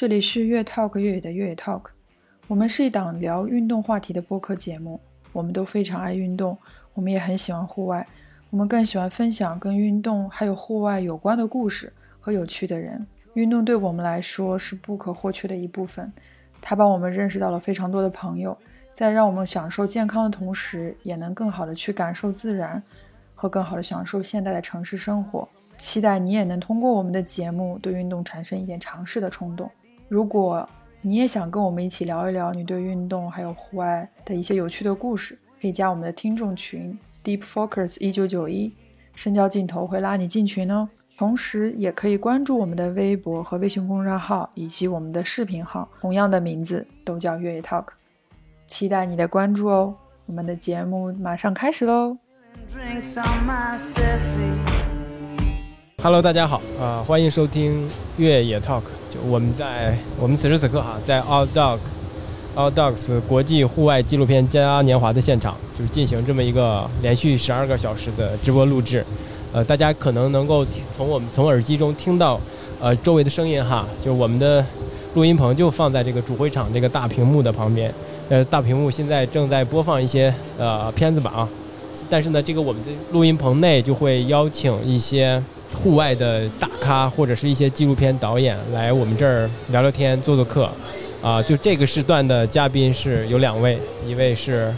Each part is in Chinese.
这里是越 Talk 越野的越野 Talk，我们是一档聊运动话题的播客节目。我们都非常爱运动，我们也很喜欢户外，我们更喜欢分享跟运动还有户外有关的故事和有趣的人。运动对我们来说是不可或缺的一部分，它帮我们认识到了非常多的朋友，在让我们享受健康的同时，也能更好的去感受自然和更好的享受现代的城市生活。期待你也能通过我们的节目对运动产生一点尝试的冲动。如果你也想跟我们一起聊一聊你对运动还有户外的一些有趣的故事，可以加我们的听众群 Deep Focus 一九九一，深交镜头会拉你进群哦。同时也可以关注我们的微博和微信公众号以及我们的视频号，同样的名字都叫越野 Talk。期待你的关注哦。我们的节目马上开始喽。Hello，大家好，啊，欢迎收听越野 Talk。就我们在我们此时此刻哈，在 All Dog All Dogs 国际户外纪录片嘉年华的现场，就是进行这么一个连续十二个小时的直播录制。呃，大家可能能够从我们从耳机中听到呃周围的声音哈，就我们的录音棚就放在这个主会场这个大屏幕的旁边。呃，大屏幕现在正在播放一些呃片子吧啊，但是呢，这个我们的录音棚内就会邀请一些。户外的大咖或者是一些纪录片导演来我们这儿聊聊天、做做客，啊，就这个时段的嘉宾是有两位，一位是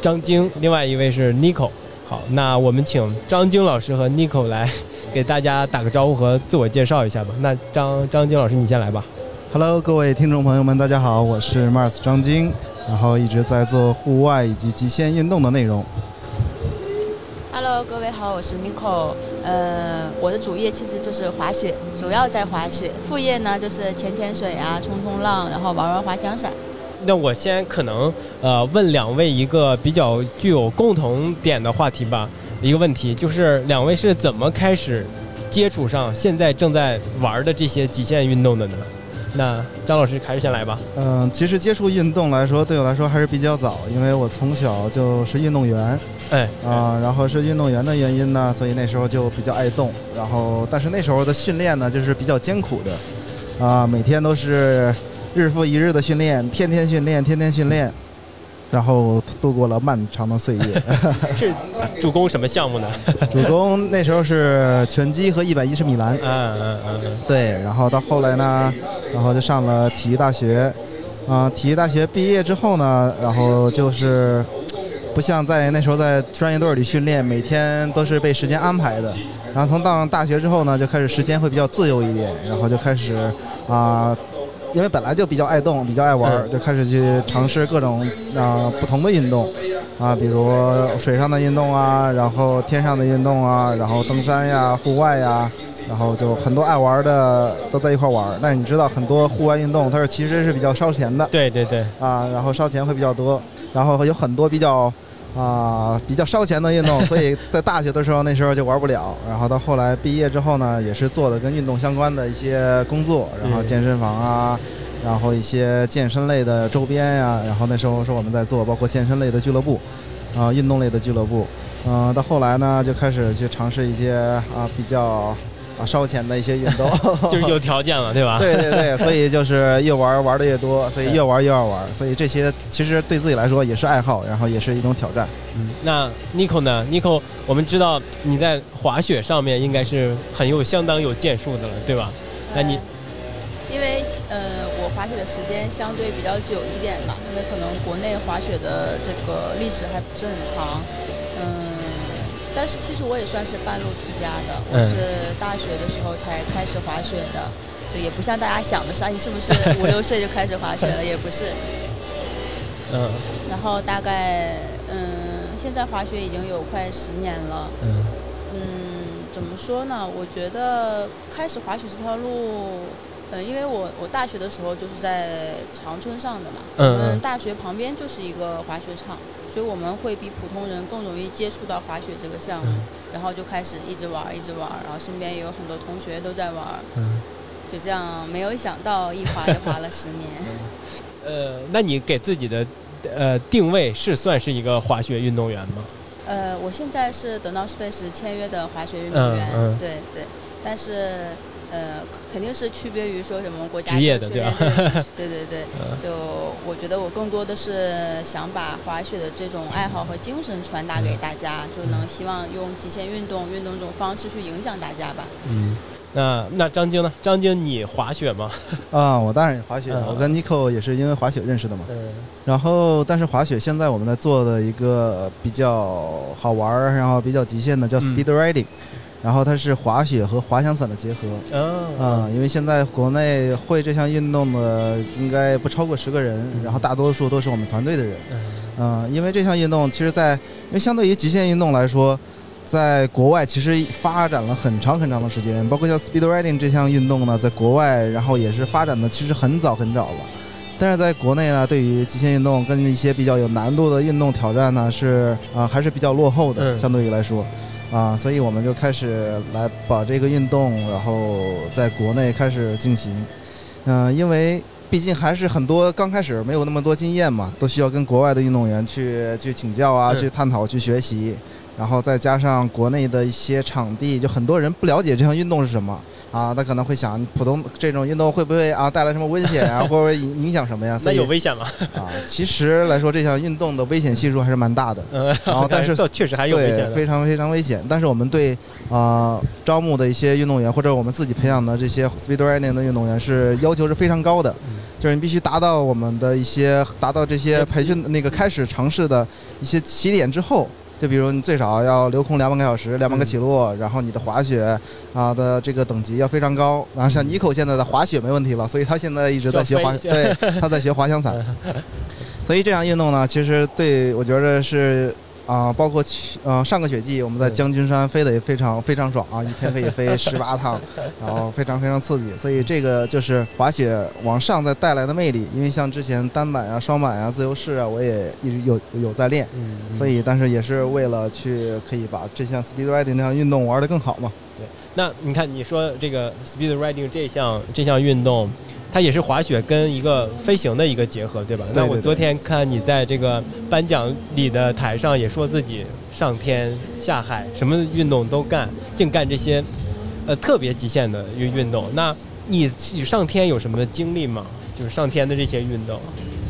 张晶，另外一位是 Nico。好，那我们请张晶老师和 Nico 来给大家打个招呼和自我介绍一下吧。那张张晶老师，你先来吧。Hello，各位听众朋友们，大家好，我是 Mars 张晶，然后一直在做户外以及极限运动的内容。Hello，各位好，我是 Nico。呃，我的主业其实就是滑雪，主要在滑雪。副业呢就是潜潜水啊，冲冲浪，然后玩玩滑翔伞。那我先可能呃问两位一个比较具有共同点的话题吧。一个问题就是两位是怎么开始接触上现在正在玩的这些极限运动的呢？那张老师还是先来吧。嗯，其实接触运动来说，对我来说还是比较早，因为我从小就是运动员。哎啊，然后是运动员的原因呢，所以那时候就比较爱动。然后，但是那时候的训练呢，就是比较艰苦的，啊，每天都是日复一日的训练，天天训练，天天训练，然后度过了漫长的岁月。是主攻什么项目呢？主攻那时候是拳击和一百一十米栏。嗯嗯嗯。对，然后到后来呢，然后就上了体育大学。啊，体育大学毕业之后呢，然后就是。不像在那时候在专业队里训练，每天都是被时间安排的。然后从到大学之后呢，就开始时间会比较自由一点，然后就开始啊，因为本来就比较爱动，比较爱玩，就开始去尝试各种啊不同的运动啊，比如水上的运动啊，然后天上的运动啊，然后登山呀、户外呀，然后就很多爱玩的都在一块玩。但你知道，很多户外运动它是其实是比较烧钱的。对对对。啊，然后烧钱会比较多。然后有很多比较啊比较烧钱的运动，所以在大学的时候那时候就玩不了。然后到后来毕业之后呢，也是做的跟运动相关的一些工作，然后健身房啊，然后一些健身类的周边呀。然后那时候是我们在做，包括健身类的俱乐部，啊，运动类的俱乐部。嗯，到后来呢，就开始去尝试一些啊比较。啊，烧钱的一些运动，就是有条件了，对吧？对对对，所以就是越玩玩的越多，所以越玩越要玩，所以这些其实对自己来说也是爱好，然后也是一种挑战。嗯，那 Nico 呢？Nico，我们知道你在滑雪上面应该是很有相当有建树的了，对吧？那你因为呃，我滑雪的时间相对比较久一点吧，因为可能国内滑雪的这个历史还不是很长。但是其实我也算是半路出家的，我是大学的时候才开始滑雪的，就也不像大家想的，你是不是 五六岁就开始滑雪了？也不是。嗯。然后大概嗯，现在滑雪已经有快十年了。嗯。嗯，怎么说呢？我觉得开始滑雪这条路。嗯，因为我我大学的时候就是在长春上的嘛，我们大学旁边就是一个滑雪场，所以我们会比普通人更容易接触到滑雪这个项目，然后就开始一直玩一直玩，然后身边也有很多同学都在玩，就这样没有想到一滑就滑了十年。呃，那你给自己的呃定位是算是一个滑雪运动员吗？呃，我现在是 The North Face 签约的滑雪运动员，对对。但是呃，肯定是区别于说什么国家职业的对吧？对对对，就我觉得我更多的是想把滑雪的这种爱好和精神传达给大家，就能希望用极限运动运动这种方式去影响大家吧。嗯。那那张晶呢？张晶，你滑雪吗？啊，我当然也滑雪，我跟 Nico 也是因为滑雪认识的嘛。嗯。然后，但是滑雪现在我们在做的一个比较好玩儿，然后比较极限的叫 Speed Riding，然后它是滑雪和滑翔伞的结合。嗯。啊，因为现在国内会这项运动的应该不超过十个人，然后大多数都是我们团队的人。嗯。因为这项运动其实，在因为相对于极限运动来说。在国外其实发展了很长很长的时间，包括像 speed riding 这项运动呢，在国外然后也是发展的其实很早很早了，但是在国内呢，对于极限运动跟一些比较有难度的运动挑战呢，是啊还是比较落后的，相对于来说，啊，所以我们就开始来把这个运动然后在国内开始进行，嗯，因为毕竟还是很多刚开始没有那么多经验嘛，都需要跟国外的运动员去去请教啊，去探讨，去学习。然后再加上国内的一些场地，就很多人不了解这项运动是什么啊，他可能会想，普通这种运动会不会啊带来什么危险啊，或者影影响什么呀？那有危险吗？啊，其实来说，这项运动的危险系数还是蛮大的。嗯，然后 但是确实还有危险，非常非常危险。但是我们对啊招募的一些运动员，或者我们自己培养的这些 speed running 的运动员，是要求是非常高的，就是你必须达到我们的一些达到这些培训那个开始尝试的一些起点之后。就比如你最少要留空两百个小时，两百个起落，然后你的滑雪啊的这个等级要非常高。然后像尼口现在的滑雪没问题了，所以他现在一直在学滑，对，他在学滑翔伞。所以这项运动呢，其实对我觉得是。啊，包括去，呃，上个雪季我们在将军山飞的也非常非常爽啊，一天可以飞 十八趟，然后非常非常刺激。所以这个就是滑雪往上再带来的魅力。因为像之前单板啊、双板啊、自由式啊，我也一直有有在练，所以但是也是为了去可以把这项 speed riding 这项运动玩得更好嘛。对，那你看你说这个 speed riding 这项这项运动。它也是滑雪跟一个飞行的一个结合，对吧？那我昨天看你在这个颁奖礼的台上也说自己上天下海，什么运动都干，净干这些，呃，特别极限的运运动。那你上天有什么经历吗？就是上天的这些运动。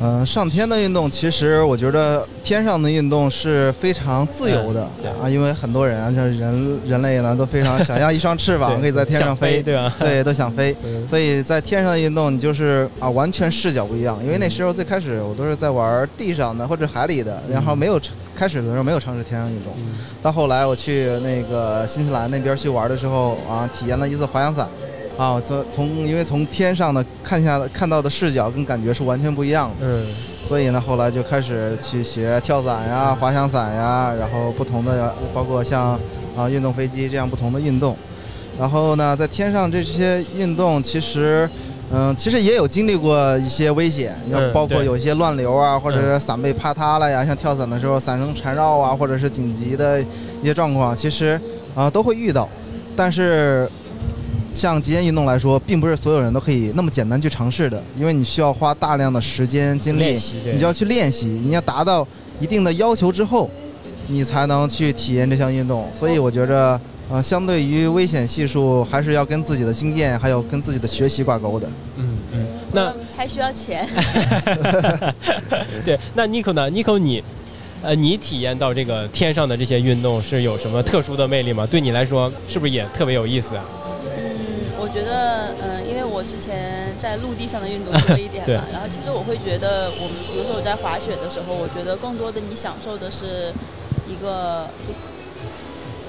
嗯，上天的运动其实我觉得天上的运动是非常自由的啊，因为很多人啊，就是人人类呢都非常想要一双翅膀可以在天上飞，对吧？对，都想飞。所以在天上的运动，你就是啊，完全视角不一样。因为那时候最开始我都是在玩地上的或者海里的，然后没有开始的时候没有尝试天上运动。到后来我去那个新西兰那边去玩的时候啊，体验了一次滑翔伞。啊，从从因为从天上的看下看到的视角跟感觉是完全不一样的，嗯，所以呢，后来就开始去学跳伞呀、滑翔伞呀，然后不同的包括像啊运动飞机这样不同的运动，然后呢，在天上这些运动其实，嗯，其实也有经历过一些危险，要包括有一些乱流啊，或者是伞被趴塌了呀，像跳伞的时候伞绳缠绕啊，或者是紧急的一些状况，其实啊都会遇到，但是。像极限运动来说，并不是所有人都可以那么简单去尝试的，因为你需要花大量的时间精力，你就要去练习，你要达到一定的要求之后，你才能去体验这项运动。所以我觉着，呃，相对于危险系数，还是要跟自己的经验还有跟自己的学习挂钩的。嗯嗯，那还需要钱。对，那 Nico 呢？Nico 你，呃，你体验到这个天上的这些运动是有什么特殊的魅力吗？对你来说，是不是也特别有意思啊？我觉得，嗯，因为我之前在陆地上的运动 多一点嘛，然后其实我会觉得，我们比如说我在滑雪的时候，我觉得更多的你享受的是一个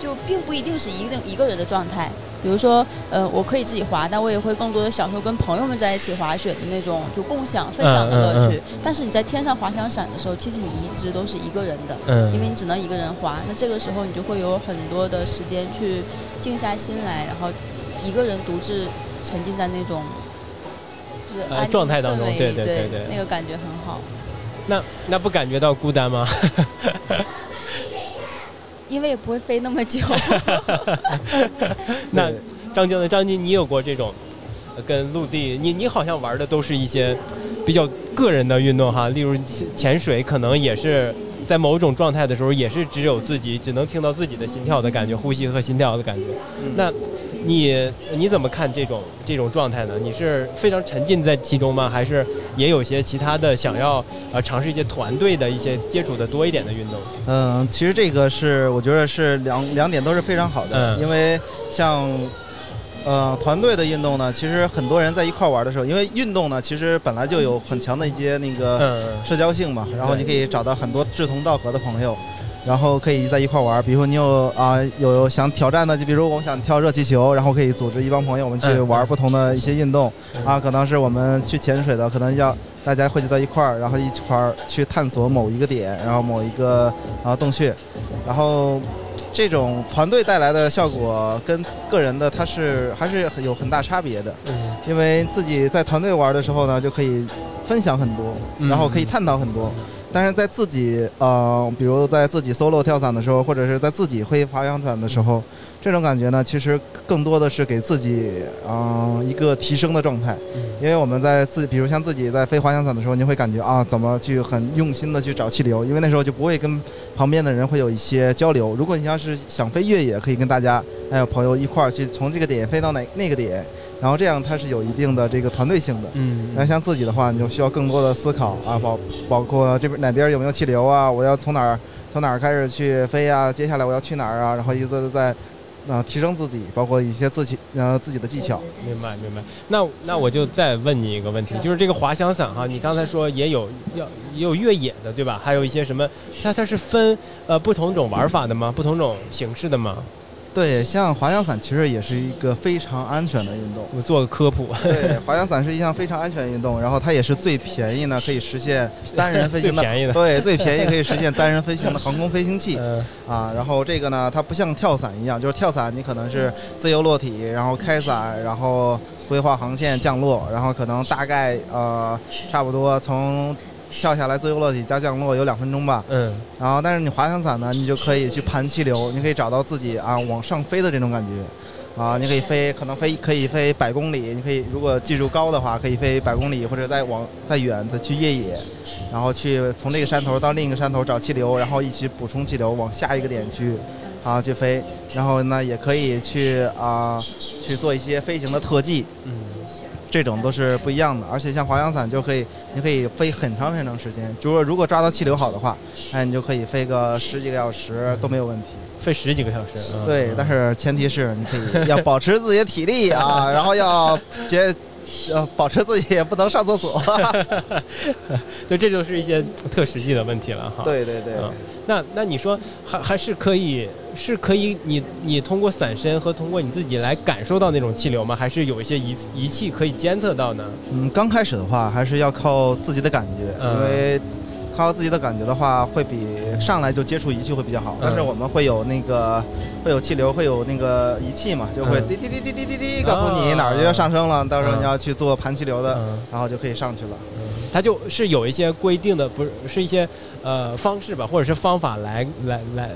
就就并不一定是一个一个人的状态。比如说，呃，我可以自己滑，但我也会更多的享受跟朋友们在一起滑雪的那种就共享分享的乐趣。但是你在天上滑翔伞的时候，其实你一直都是一个人的，因为你只能一个人滑。那这个时候你就会有很多的时间去静下心来，然后。一个人独自沉浸在那种就是状态当中，对对对对，那个感觉很好。那那不感觉到孤单吗？因为也不会飞那么久。那张晶呢？张晶，你有过这种跟陆地？你你好像玩的都是一些比较个人的运动哈，例如潜水，可能也是在某种状态的时候，也是只有自己只能听到自己的心跳的感觉，呼吸和心跳的感觉。那你你怎么看这种这种状态呢？你是非常沉浸在其中吗？还是也有些其他的想要呃尝试一些团队的一些接触的多一点的运动？嗯，其实这个是我觉得是两两点都是非常好的，嗯因为像。呃，团队的运动呢，其实很多人在一块儿玩的时候，因为运动呢，其实本来就有很强的一些那个嗯社交性嘛，然后你可以找到很多志同道合的朋友，然后可以在一块玩。比如说你有啊、有想挑战的，就比如我们想跳热气球，然后可以组织一帮朋友，我们去嗯玩不同的一些运动嗯啊，可能是我们去潜水的，可能要大家汇集到一块儿，然后一块儿去探索某一个点，然后某一个啊洞穴，然后。这种团队带来的效果跟个人的它是还是有很大差别的，嗯因为自己在团队玩的时候呢，就可以分享很多，嗯然后可以探讨很多。但是在自己呃，比如在自己 solo 跳伞的时候，或者是在自己会滑翔伞的时候，这种感觉呢，其实更多的是给自己啊、呃一个提升的状态。因为我们在自，比如像自己在飞滑翔伞的时候，你会感觉啊，怎么去很用心的去找气流，因为那时候就不会跟旁边的人会有一些交流。如果你要是想飞越野，可以跟大家还有朋友一块儿去从这个点飞到哪那个点，然后这样它是有一定的这个团队性的。嗯那像自己的话，你就需要更多的思考啊，包包括这边哪边有没有气流啊，我要从哪儿从哪儿开始去飞啊，接下来我要去哪儿啊，然后一直在啊、提升自己，包括一些自己呃自己的技巧。明白明白。那那我就再问你一个问题，就是这个滑翔伞哈，你刚才说也有要也有越野的对吧？还有一些什么？那它是分呃不同种玩法的吗？不同种形式的吗？对，像滑翔伞其实也是一个非常安全的运动。我做个科普。对，滑翔伞是一项非常安全运动，然后它也是最便宜呢，可以实现单人飞行的。最便宜的对，最便宜可以实现单人飞行的航空飞行器。嗯啊，然后这个呢，它不像跳伞一样，就是跳伞你可能是自由落体，然后开伞，然后规划航线降落，然后可能大概呃差不多从跳下来自由落体加降落有两分钟吧。嗯然后但是你滑翔伞呢，你就可以去盘气流，你可以找到自己啊往上飞的这种感觉。啊，你可以飞，可能飞可以飞百公里，你可以如果技术高的话，可以飞百公里，或者再往再远再去越野，然后去从这个山头到另一个山头找气流，然后一起补充气流往下一个点去啊去飞，然后呢也可以去啊去做一些飞行的特技，嗯这种都是不一样的。而且像滑翔伞就可以，你可以飞很长很长时间，就说如果抓到气流好的话，哎你就可以飞个十几个小时都没有问题。飞十几个小时。嗯对，但是前提是你可以要保持自己的体力啊，然后要节，呃，保持自己也不能上厕所。对，这就是一些特实际的问题了哈。。对对对，嗯那那你说还还是可以是可以你你通过伞身和通过你自己来感受到那种气流吗？还是有一些仪仪器可以监测到呢？嗯，刚开始的话还是要靠自己的感觉，嗯因为靠自己的感觉的话，会比上来就接触仪器会比较好。但是嗯我们会有那个会有气流，会有那个仪器嘛，就会嗯。滴滴滴滴滴滴滴，告诉你哪儿就要上升了，到时候你要去做盘气流的，嗯，然后就可以上去了。它就是有一些规定的，不是是一些呃方式吧，或者是方法来来来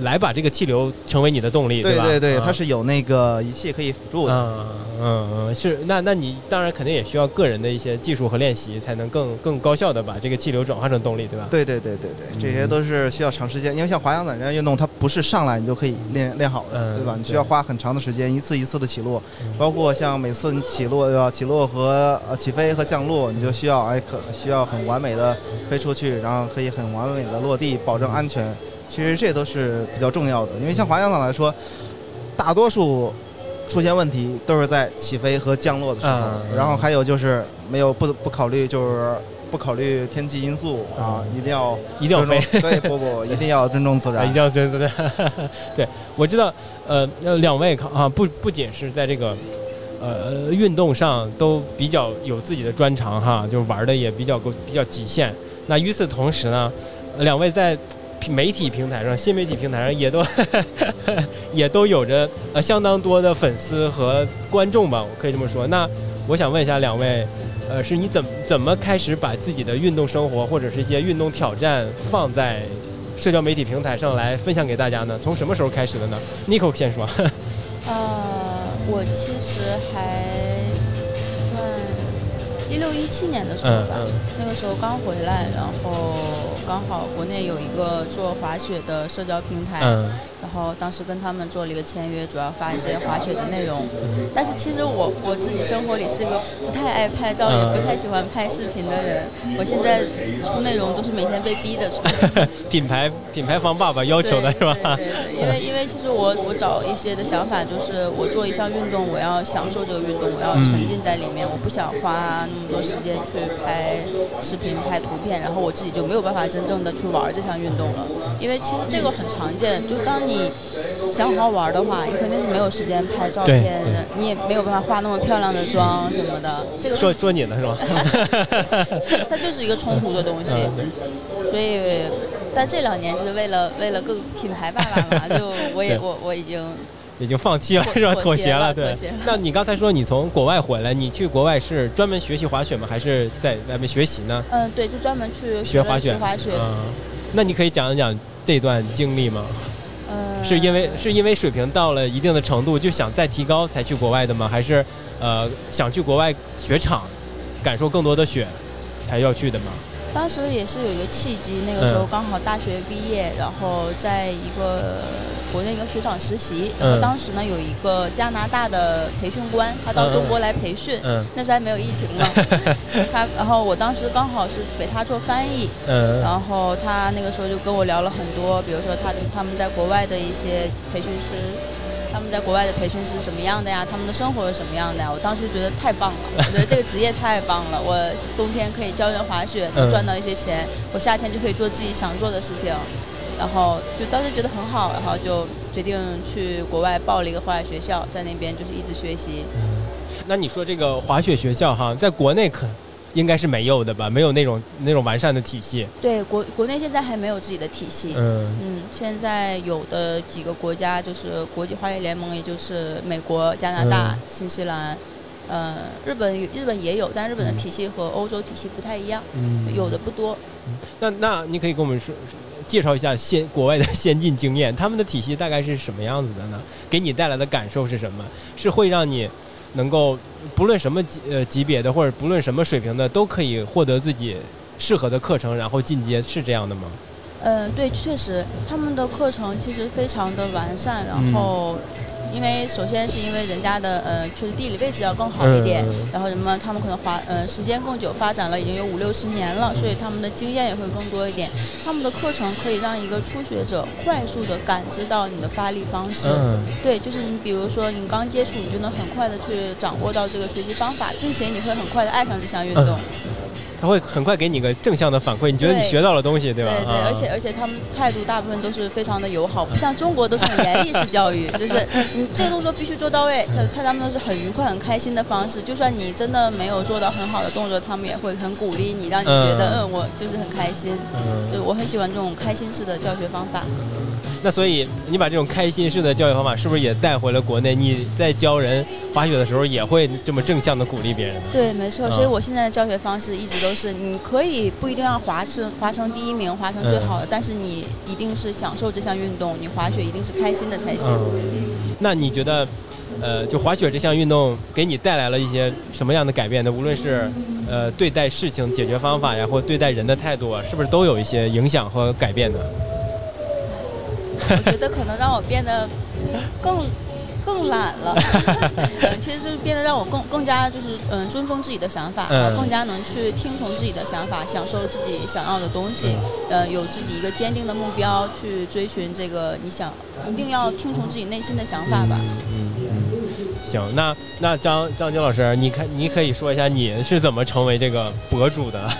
来把这个气流成为你的动力，对吧？对对它是有那个仪器可以辅助的。嗯嗯嗯，是那那你当然肯定也需要个人的一些技术和练习，才能更更高效的把这个气流转化成动力，对吧？对对对对对，这嗯些都是需要长时间，因为像滑翔伞这样运动，它不是上来你就可以练练好的，嗯对吧？你需要花很长的时间，一次一次的起落，嗯包括像每次你起落要起落和呃起飞和降落，你就需要哎可需要很完美的飞出去，然后可以很完美的落地，保证安全。其实这都是比较重要的，因为像滑翔伞来说，大多数出现问题都是在起飞和降落的时候，然后还有就是没有不不考虑就是不考虑天气因素啊，一定要一定要飞。尊重对，不不，一定要尊重自啊，然一定。要觉得对，对我知道，呃，呃，两位啊，不不仅是在这个呃运动上都比较有自己的专长哈，就是玩的也比较够比较极限。那与此同时呢，呃两位在媒体平台上、新媒体平台上也都 也都有着呃相当多的粉丝和观众吧，我可以这么说。那我想问一下两位。呃，是你怎么怎么开始把自己的运动生活或者是一些运动挑战放在社交媒体平台上来分享给大家呢？从什么时候开始的呢？Nico 先说。呃，我其实还算一六一七年的时候吧，嗯嗯那个时候刚回来，然后刚好国内有一个做滑雪的社交平台，然后当时跟他们做了一个签约，主要发一些滑雪的内容。但是其实我我自己生活里是个不太爱拍照，也不太喜欢拍视频的人。我现在出内容都是每天被逼着出。品牌品牌方爸爸要求的是吧？对对对，因为因为其实我我找一些的想法就是，我做一项运动，我要享受这个运动，我要沉浸在里面，我不想花那么多时间去拍视频、拍图片，然后我自己就没有办法真正的去玩这项运动了。因为其实这个很常见，就当你想好好玩的话，你肯定是没有时间拍照片，你也没有办法化那么漂亮的妆什么的。这个说说你呢是吧？它就是一个冲突的东西，所以，但这两年就是为了为了各个品牌爸爸嘛，就我也我我已经已经放弃了是吧？妥协了，对。那你刚才说你从国外回来，你去国外是专门学习滑雪吗？还是在外面学习呢？嗯，对，就专门去学滑雪。滑雪。嗯，那你可以讲一讲。这段经历吗？是因为是因为水平到了一定的程度，就想再提高才去国外的吗？还是呃想去国外雪场，感受更多的雪，才要去的吗？当时也是有一个契机，那个时候刚好大学毕业，然后在一个国内一个学长实习，然后当时呢有一个加拿大的培训官，他到中国来培训，那时还没有疫情嘛，他然后我当时刚好是给他做翻译，然后他那个时候就跟我聊了很多，比如说他他们在国外的一些培训师。在国外的培训是什么样的呀？他们的生活是什么样的呀？我当时觉得太棒了，我觉得这个职业太棒了。我冬天可以教人滑雪，能赚到一些钱；我夏天就可以做自己想做的事情。然后就当时觉得很好，然后就决定去国外报了一个滑雪学校，在那边就是一直学习。那你说这个滑雪学校哈，在国内可？应该是没有的吧，没有那种那种完善的体系。对，国国内现在还没有自己的体系。嗯嗯，现在有的几个国家就是国际滑雪联盟，也就是美国、加拿大、新西兰，呃，日本日本也有，但日本的体系和欧洲体系不太一样，嗯有的不多。那那你可以跟我们说介绍一下先国外的先进经验，他们的体系大概是什么样子的呢？给你带来的感受是什么？是会让你。能够不论什么级呃级别的或者不论什么水平的都可以获得自己适合的课程，然后进阶，是这样的吗？嗯，对，确实，他们的课程其实非常的完善，然后。因为首先是因为人家的呃，确实地理位置要更好一点，然后什么他们可能滑呃时间更久，发展了已经有五六十年了，所以他们的经验也会更多一点。他们的课程可以让一个初学者快速的感知到你的发力方式，对，就是你比如说你刚接触，你就能很快的去掌握到这个学习方法，并且你会很快的爱上这项运动。他会很快给你个正向的反馈，你觉得你学到了东西，对吧？对对，而且而且他们态度大部分都是非常的友好，不像中国都是很严厉式教育，就是你这个动作必须做到位，他他他们都是很愉快、很开心的方式。就算你真的没有做到很好的动作，他们也会很鼓励你，让你觉得嗯，我就是很开心。嗯，就我很喜欢这种开心式的教学方法。那所以你把这种开心式的教育方法是不是也带回了国内？你在教人滑雪的时候也会这么正向的鼓励别人？对，没错。所以我现在的教学方式一直都是：你可以不一定要滑成滑成第一名，滑成最好的，但是你一定是享受这项运动，你滑雪一定是开心的才行。那你觉得，呃，就滑雪这项运动给你带来了一些什么样的改变呢？无论是呃对待事情解决方法呀，或对待人的态度啊，是不是都有一些影响和改变呢？我觉得可能让我变得更更懒了，嗯，其实是变得让我更更加就是嗯尊重自己的想法，更加能去听从自己的想法，享受自己想要的东西，呃，有自己一个坚定的目标去追寻这个你想，一定要听从自己内心的想法吧。嗯行，那那张张晶老师，你看，你可以说一下你是怎么成为这个博主的？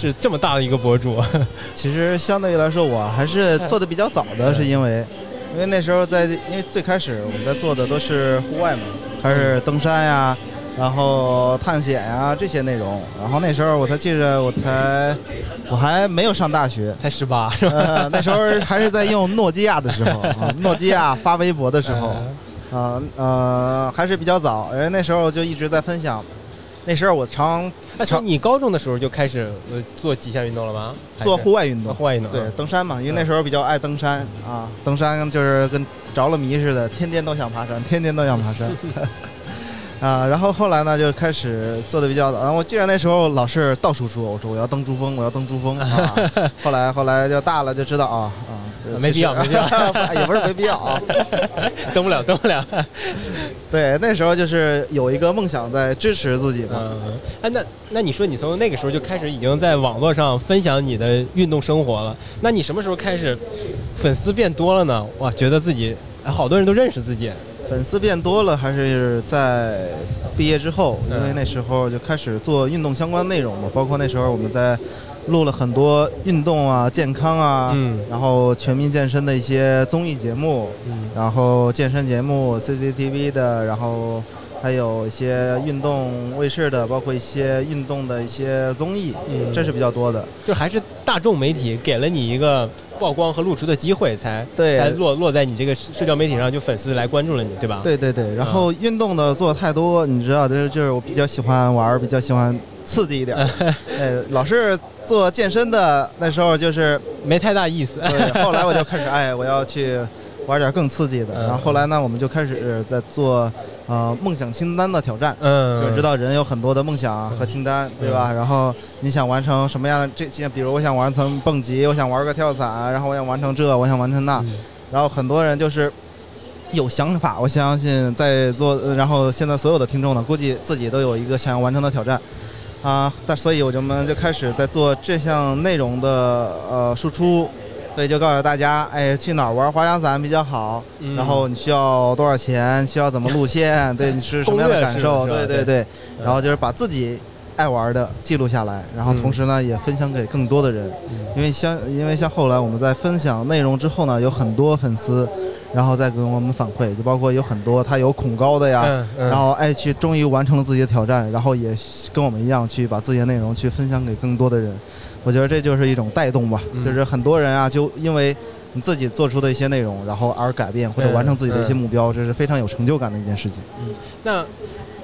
是这么大的一个博主。其实相对于来说，我还是做的比较早的，是因为，因为那时候在，因为最开始我们在做的都是户外嘛，还是登山呀，然后探险呀这些内容。然后那时候我才记着，我才我还没有上大学，才十八 是吧？那时候还是在用诺基亚的时候啊，诺基亚发微博的时候。啊呃还是比较早，因为那时候就一直在分享。那时候我常，常你高中的时候就开始呃做极限运动了吗？做户外运动，户外运动，对，登山嘛。因为那时候比较爱登山啊，登山就是跟着了迷似的，天天都想爬山，天天都想爬山。啊，然后后来呢就开始做的比较早。然后我记得那时候老是到处说，我说我要登珠峰，我要登珠峰啊。后来后来就大了就知道啊啊。没必要，没必要，也不是没必要啊，登不了，登不了。对，那时候就是有一个梦想在支持自己嘛。嗯，哎，那那你说你从那个时候就开始已经在网络上分享你的运动生活了，那你什么时候开始粉丝变多了呢？哇，觉得自己好多人都认识自己。粉丝变多了，还是在毕业之后，因为那时候就开始做运动相关内容嘛，包括那时候我们在。录了很多运动啊、健康啊，然后全民健身的一些综艺节目，然后健身节目 CCTV 的，然后还有一些运动卫视的，包括一些运动的一些综艺，这是比较多的。就还是大众媒体给了你一个曝光和露出的机会，才才落落在你这个社交媒体上，就粉丝来关注了你，对吧？对对对。然后运动的做太多，你知道，就是就是我比较喜欢玩，比较喜欢刺激一点，呃，老是。做健身的那时候就是没太大意思，对。后来我就开始哎，我要去玩点更刺激的。然后后来呢，我们就开始在做呃梦想清单的挑战，嗯，就知道人有很多的梦想和清单，对吧？然后你想完成什么样的这些？比如我想完成蹦极，我想玩个跳伞，然后我想完成这，我想完成那。然后很多人就是有想法，我相信在座，然后现在所有的听众呢，估计自己都有一个想要完成的挑战。啊，但所以我就们就开始在做这项内容的呃输出，所以就告诉大家，哎，去哪儿玩滑翔伞比较好，然后你需要多少钱，需要怎么路线，对你是什么样的感受，对对对，然后就是把自己爱玩的记录下来，然后同时呢也分享给更多的人，因为像因为像后来我们在分享内容之后呢，有很多粉丝。然后再给我们反馈，就包括有很多他有恐高的呀，然后爱去终于完成了自己的挑战，然后也跟我们一样去把自己的内容去分享给更多的人。我觉得这就是一种带动吧，就是很多人啊，就因为你自己做出的一些内容，然后而改变或者完成自己的一些目标，这是非常有成就感的一件事情。嗯，那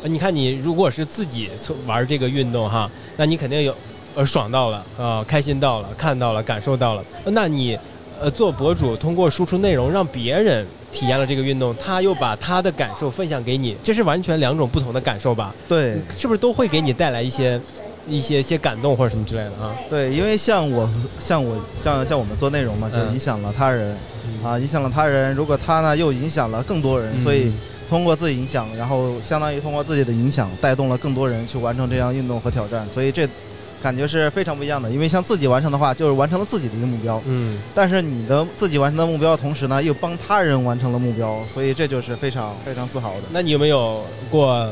你看你如果是自己玩这个运动哈，那你肯定有呃爽到了啊，开心到了，看到了，感受到了，那你。呃，做博主通过输出内容让别人体验了这个运动，他又把他的感受分享给你，这是完全两种不同的感受吧？对，是不是都会给你带来一些一些一些感动或者什么之类的啊？对，因为像我像我像像我们做内容嘛，就影响了他人啊，影响了他人。如果他呢又影响了更多人，所以通过自己影响，然后相当于通过自己的影响带动了更多人去完成这项运动和挑战，所以这。感觉是非常不一样的，因为像自己完成的话，就是完成了自己的一个目标。嗯。但是你的自己完成的目标，同时呢又帮他人完成了目标，所以这就是非常非常自豪的。那你有没有过，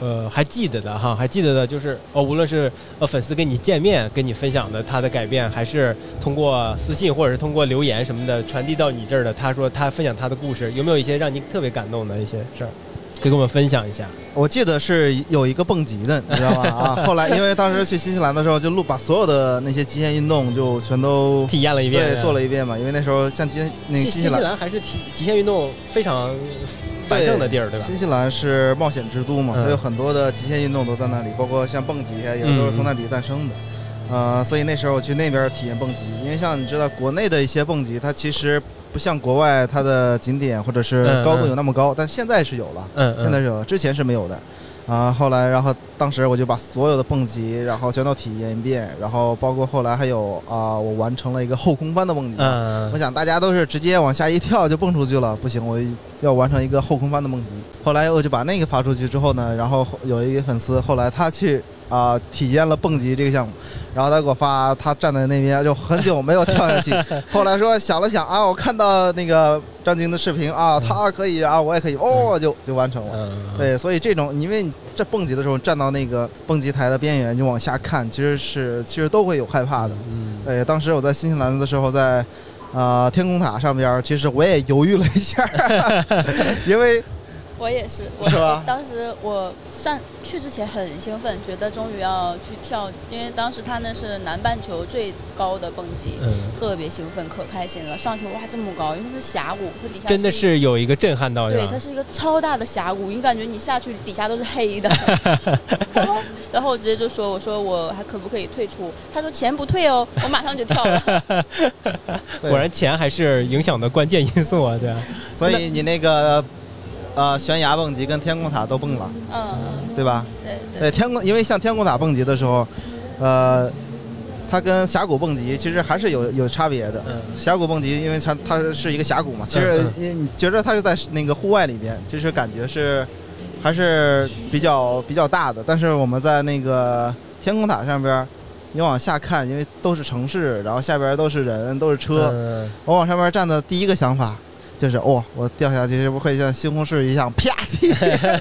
呃，还记得的哈？还记得的就是哦，无论是呃粉丝跟你见面跟你分享的他的改变，还是通过私信或者是通过留言什么的传递到你这儿的，他说他分享他的故事，有没有一些让你特别感动的一些事儿？可以跟我们分享一下。我记得是有一个蹦极的，你知道吗？啊，后来因为当时去新西兰的时候，就录把所有的那些极限运动就全都 体验了一遍，对，做了一遍嘛。因为那时候像极那个新西兰还是体极限运动非常繁盛的地儿，对吧？新西兰是冒险之都嘛，它有很多的极限运动都在那里，包括像蹦极也都是从那里诞生的。呃，所以那时候我去那边体验蹦极，因为像你知道国内的一些蹦极，它其实。不像国外，它的景点或者是高度有那么高，但现在是有了，现在是有了，之前是没有的，啊，后来，然后当时我就把所有的蹦极，然后全都体验一遍，然后包括后来还有啊，我完成了一个后空翻的蹦极，我想大家都是直接往下一跳就蹦出去了，不行，我要完成一个后空翻的蹦极，后来我就把那个发出去之后呢，然后有一个粉丝后来他去。啊，体验了蹦极这个项目，然后他给我发，他站在那边就很久没有跳下去。后来说想了想啊，我看到那个张晶的视频啊，他可以啊，我也可以，哦，就就完成了。对，所以这种，因为你这蹦极的时候站到那个蹦极台的边缘你往下看，其实是其实都会有害怕的。嗯，对，当时我在新西兰的时候，在啊天空塔上边，其实我也犹豫了一下，因为。我也是，我当时我上去之前很兴奋，觉得终于要去跳，因为当时他那是南半球最高的蹦极，特别兴奋，可开心了。上去哇这么高，因为是峡谷，它底下真的是有一个震撼到。对，它是一个超大的峡谷，你感觉你下去底下都是黑的。然后我直接就说，我说我还可不可以退出？他说钱不退哦，我马上就跳了。果然钱还是影响的关键因素啊，对啊。所以你那个。呃，悬崖蹦极跟天空塔都蹦了，嗯，对吧？对对。天空，因为像天空塔蹦极的时候，呃，它跟峡谷蹦极其实还是有有差别的。嗯峡谷蹦极，因为它它是一个峡谷嘛，其实嗯你你觉得它是在那个户外里边，其实感觉是还是比较比较大的。但是我们在那个天空塔上边，你往下看，因为都是城市，然后下边都是人，都是车，嗯我往上面站的第一个想法就是，哇，我掉下去是不是会像西红柿一样啪叽？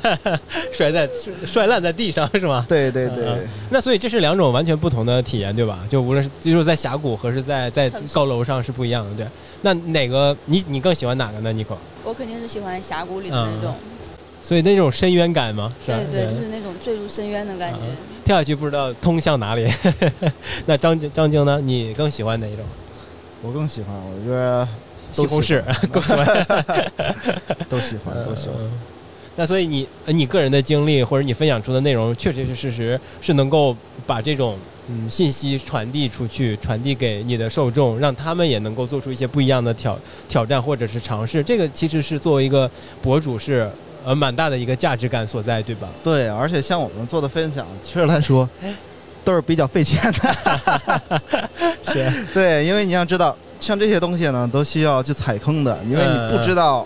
摔在摔烂在地上是吗？对对对。嗯那所以这是两种完全不同的体验，对吧？就无论是就是在峡谷和是在在高楼上是不一样的，对。那哪个你你更喜欢哪个呢，尼可？我肯定是喜欢峡谷里的那种，所以那种深渊感吗？是吧对对，就是那种坠入深渊的感觉。嗯跳下去不知道通向哪里。那张张晶呢？你更喜欢哪一种？我更喜欢，我觉得西红柿更喜欢，都喜欢，都喜欢。嗯那所以你呃你个人的经历或者你分享出的内容，确确实实是能够把这种嗯信息传递出去，传递给你的受众，让他们也能够做出一些不一样的挑挑战或者是尝试。这个其实是作为一个博主是呃蛮大的一个价值感所在，对吧？对，而且像我们做的分享，确实来说都是比较费钱的。是，对，因为你要知道，像这些东西呢，都需要去踩坑的，因为你不知道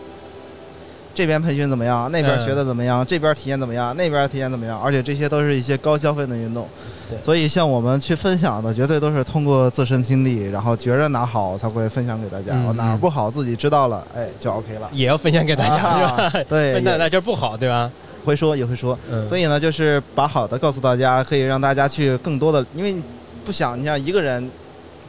这边培训怎么样，那边学的怎么样，这边体验怎么样，那边体验怎么样，而且这些都是一些高消费的运动。对所以像我们去分享的，绝对都是通过自身经历，然后觉着哪好才会分享给大家，哪儿不好自己知道了，哎，就 OK 了。也要分享给大家，是吧？啊对，分享也在这不好，对吧？会说也会说，嗯，所以呢，就是把好的告诉大家，可以让大家去更多的，因为不想你像一个人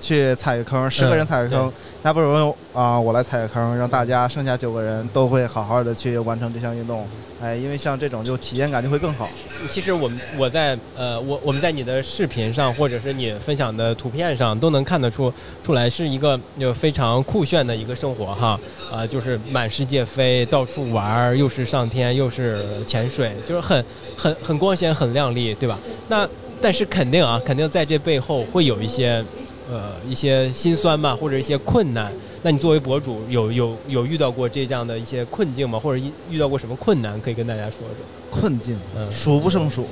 去踩个坑，十个人踩个坑，那不如啊、我来踩个坑，让大家剩下九个人都会好好的去完成这项运动。哎，因为像这种就体验感就会更好。其实我们我在呃我我们在你的视频上或者是你分享的图片上都能看得出出来是一个就非常酷炫的一个生活哈啊、就是满世界飞到处玩儿又是上天又是潜水就是很很很光鲜很亮丽对吧？那但是肯定啊肯定在这背后会有一些呃一些心酸吧或者一些困难。那你作为博主有有有遇到过这样的一些困境吗？或者一遇到过什么困难可以跟大家说说？困境嗯数不胜数。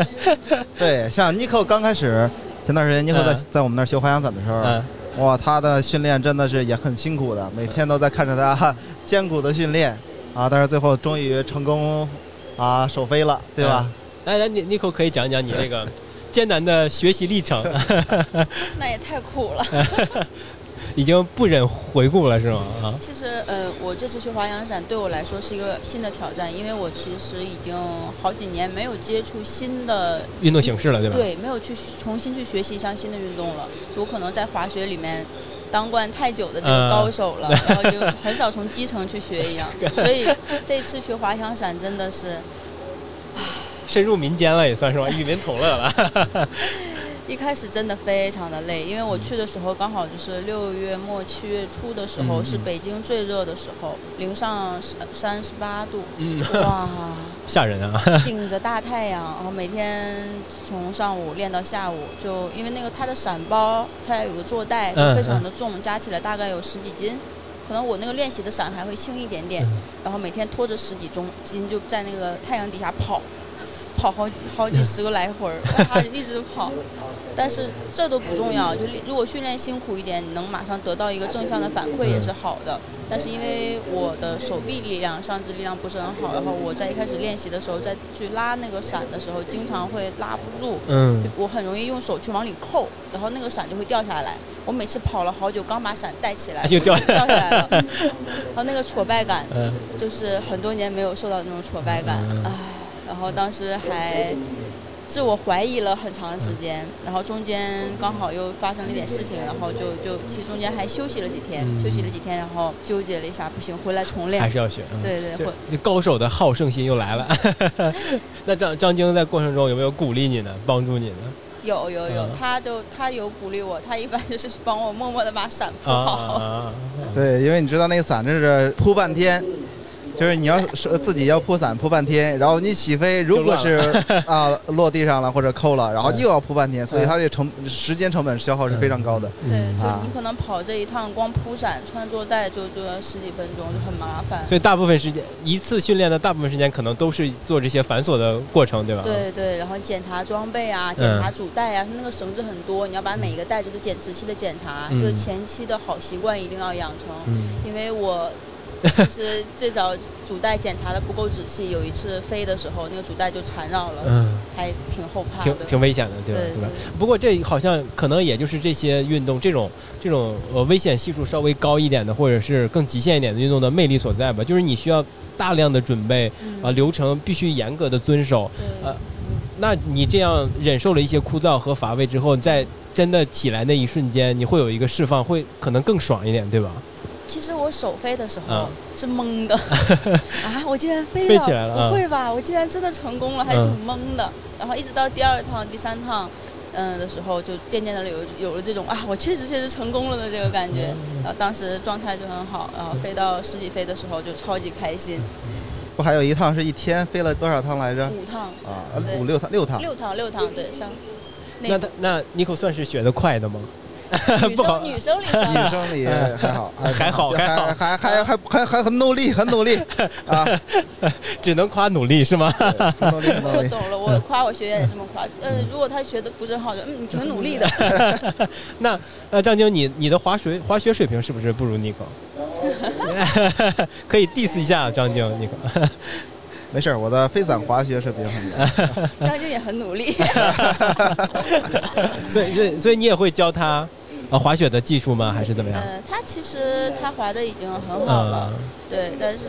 对，像 Nico 刚开始前段时间 Nico 在、嗯在我们那儿学滑翔伞的时候，嗯哇，他的训练真的是也很辛苦的，每天都在看着他艰苦的训练啊，但是最后终于成功啊首飞了，对吧？来来，你 Nico 可以讲讲你这个艰难的学习历程，那也太苦了。已经不忍回顾了是吗？啊，其实，呃，我这次学滑翔伞对我来说是一个新的挑战，因为我其实已经好几年没有接触新的运动形式了对吧？对，没有去重新去学习一项新的运动了。我可能在滑雪里面当惯太久的这个嗯高手了，然后就很少从基层去学一样。所以这次学滑翔伞真的是深入民间了也算是吧，与民同乐了。一开始真的非常的累，因为我去的时候刚好就是六月末七月初的时候，嗯是北京最热的时候，零上三十八度，嗯，哇！吓人啊！顶着大太阳，然后每天从上午练到下午，就因为那个它的伞包，它有个坐带，非常的重，加起来大概有十几斤。可能我那个练习的伞还会轻一点点，嗯然后每天拖着十几中斤就在那个太阳底下跑，跑好几好几十个来回儿，哇，一直跑。但是这都不重要，就如果训练辛苦一点，你能马上得到一个正向的反馈也是好的。但是因为我的手臂力量、上肢力量不是很好，然后我在一开始练习的时候，再去拉那个伞的时候，经常会拉不住，嗯，我很容易用手去往里扣，然后那个伞就会掉下来。我每次跑了好久，刚把伞带起来，就掉掉下来了，然后那个挫败感，嗯就是很多年没有受到的那种挫败感，嗯唉，然后当时还自我怀疑了很长时间，然后中间刚好又发生了一点事情，然后就就其实中间还休息了几天，嗯休息了几天，然后纠结了一下，不行，回来重练还。是要学。嗯对对，高手的好胜心又来了。那张张晶在过程中有没有鼓励你呢？帮助你呢？有有有嗯，他就他有鼓励我，他一般就是帮我默默的把伞铺啊好。啊！啊对，因为你知道那个伞这是铺半天，就是你要是自己要铺伞铺半天，然后你起飞，如果是 啊落地上了或者扣了，然后又要铺半天，所以它这成时间成本消耗是非常高的。对，就啊你可能跑这一趟，光铺伞、穿着带就就要十几分钟，就很麻烦。所以大部分时间一次训练的大部分时间可能都是做这些繁琐的过程，对吧？对对，然后检查装备啊，检查主带啊，那个绳子很多，你要把每一个带子都检仔细的检查，嗯就是前期的好习惯一定要养成。嗯因为我其实最早主带检查的不够仔细，有一次飞的时候那个主带就缠绕了，嗯，还挺后怕挺的。挺危险的，对吧？对对吧？不过这好像可能也就是这些运动这种这种呃危险系数稍微高一点的，或者是更极限一点的运动的魅力所在吧，就是你需要大量的准备嗯啊、流程必须严格的遵守。呃那你这样忍受了一些枯燥和乏味之后，在真的起来那一瞬间，你会有一个释放，会可能更爽一点，对吧？其实我首飞的时候嗯是懵的，啊，我竟然飞了，飞起来了嗯不会吧？我竟然真的成功了，还挺懵的。然后一直到第二趟、第三趟，嗯的时候，就渐渐的有有了这种啊，我确实确实成功了的这个感觉。嗯然后当时状态就很好，然后飞到十几飞的时候就超级开心，不还有一趟是一天飞了多少趟来着？五趟、啊，五六趟，六趟。六趟、六趟，对，像那他那 Nico 算是学的快的吗？女不好生女生里 女生里嗯 还好，还好还好还还还还还很努力，很努力 啊，只能夸努力是吗？努力，懂了，我夸我学员也这么夸。呃，如果他学的不是很好，就嗯，你挺努力的。那那张晶，你你的滑水滑雪水平是不是不如 Nico？可以 diss 一下张晶 Nico。没事儿，我的飞伞滑雪水平很高。将军也很努力。所以所以所以你也会教他呃滑雪的技术吗？还是怎么样？呃，他其实他滑的已经很好了，对，但是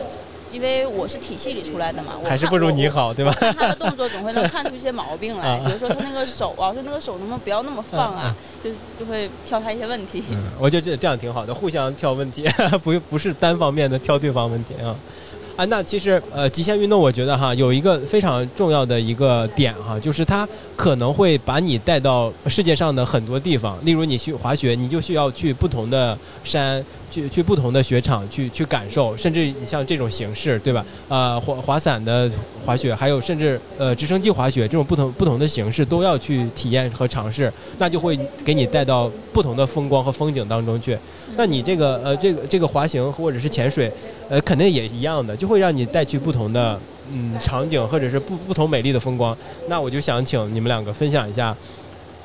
因为我是体系里出来的嘛，我还是不如你好，对吧？看他的动作总会能看出一些毛病来，啊比如说他那个手啊，他那个手能不能不要那么放啊，就就会挑他一些问题。嗯，我觉得这这样挺好的，互相挑问题，不不是单方面的挑对方问题啊。啊，那其实呃，极限运动我觉得哈有一个非常重要的一个点哈，就是它可能会把你带到世界上的很多地方。例如你去滑雪，你就需要去不同的山，去去不同的雪场去去感受，甚至你像这种形式，对吧？呃，滑滑伞的滑雪，还有甚至呃直升机滑雪这种不同不同的形式都要去体验和尝试，那就会给你带到不同的风光和风景当中去。那你这个呃这个这个滑行或者是潜水，呃肯定也一样的，就会让你带去不同的嗯场景或者是不不同美丽的风光。那我就想请你们两个分享一下，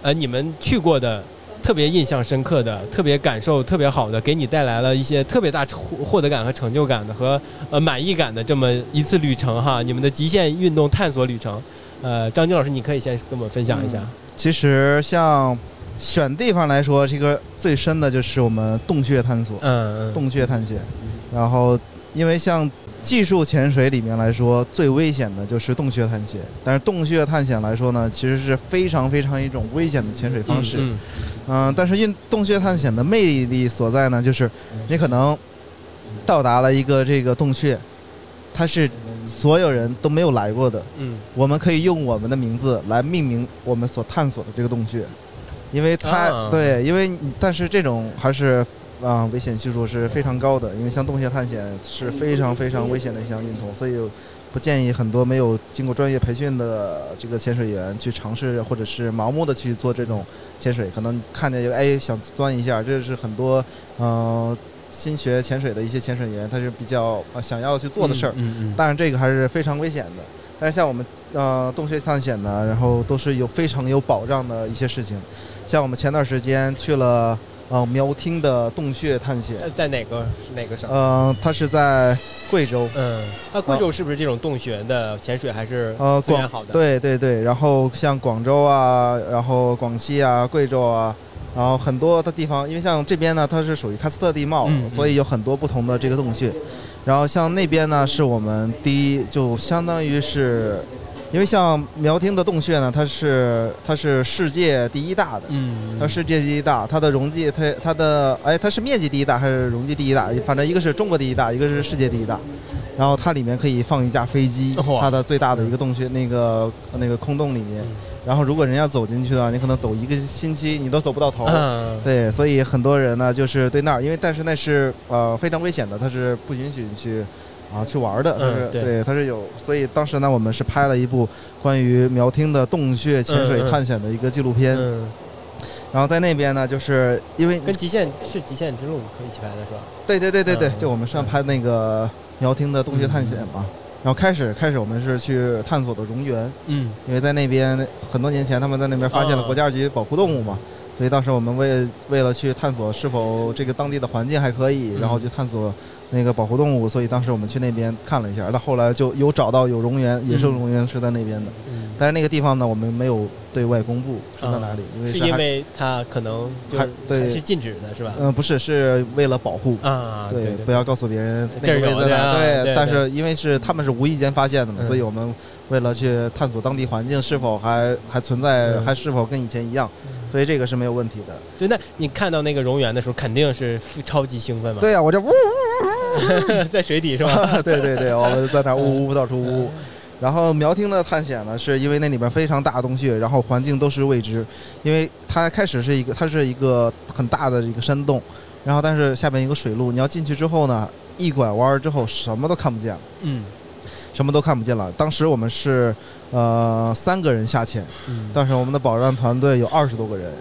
呃你们去过的特别印象深刻的、特别感受特别好的，给你带来了一些特别大获获得感和成就感的和呃满意感的这么一次旅程哈，你们的极限运动探索旅程。呃，张晶老师，你可以先跟我们分享一下。其实像选地方来说，这个最深的就是我们洞穴探索，嗯嗯洞穴探险。然后，因为像技术潜水里面来说，最危险的就是洞穴探险。但是洞穴探险来说呢，其实是非常非常一种危险的潜水方式。嗯嗯、但是运洞穴探险的魅力所在呢，就是你可能到达了一个这个洞穴，它是所有人都没有来过的。嗯我们可以用我们的名字来命名我们所探索的这个洞穴，因为它、啊对，因为但是这种还是啊、危险系数是非常高的，因为像洞穴探险是非常非常危险的一项运动，所以不建议很多没有经过专业培训的这个潜水员去尝试或者是盲目的去做这种潜水，可能看见一个哎想钻一下，这是很多嗯、呃新学潜水的一些潜水员他是比较呃想要去做的事儿。嗯嗯但是这个还是非常危险的。但是像我们呃洞穴探险呢，然后都是有非常有保障的一些事情。像我们前段时间去了呃苗厅的洞穴探险，在在哪个是哪个省？呃，它是在贵州，嗯，那贵州是不是这种洞穴的潜水还是呃广资源好的？，对对对，然后像广州啊，然后广西啊，贵州啊。然后很多的地方，因为像这边呢，它是属于喀斯特地貌，嗯嗯所以有很多不同的这个洞穴。然后像那边呢，是我们第一，就相当于是，因为像苗厅的洞穴呢，它是它是世界第一大的，嗯，它世界第一大，它的容积，它它的哎，它是面积第一大还是容积第一大？反正一个是中国第一大，一个是世界第一大。然后它里面可以放一架飞机，它的最大的一个洞穴，那个那个空洞里面。然后如果人要走进去的话，你可能走一个星期你都走不到头。嗯，对，所以很多人呢就是对那儿，因为但是那是呃非常危险的，它是不允许你去啊去玩的，它是、嗯对对，它是有，所以当时呢，我们是拍了一部关于苗厅的洞穴潜水探险的一个纪录片。嗯，然后在那边呢，就是因为跟极限是极限之路可以一起拍的是吧？对对对对对，嗯就我们上拍那个苗厅的洞穴探险嘛。然后开始开始我们是去探索的蝾螈，嗯因为在那边很多年前他们在那边发现了哦国家二级保护动物嘛，所以当时我们为为了去探索是否这个当地的环境还可以，嗯。然后去探索那个保护动物，所以当时我们去那边看了一下，到后来就有找到有蝾螈，野生蝾螈是在那边的，嗯，但是那个地方呢我们没有对外公布是在哪里，因为是因为它可能还对。是禁止的是吧？嗯、不是是为了保护。啊，对对，不要告诉别人那个位置在哪。的啊对。但是因为是他们是无意间发现的嘛，嗯。所以我们为了去探索当地环境是否还还存在，嗯。还是否跟以前一样，所以这个是没有问题的。对，那你看到那个蝾螈的时候，肯定是 超级兴奋嘛？对呀、我这呜呜呜，在水底是吧？对对对，我们在那呜呜到处呜。然后苗厅的探险呢，是因为那里边非常大的洞穴，然后环境都是未知，因为它开始是一个，它是一个很大的一个山洞，然后但是下面一个水路，你要进去之后呢，一拐弯儿之后什么都看不见了。嗯什么都看不见了。当时我们是呃三个人下潜，嗯，但是我们的保障团队有二十多个人，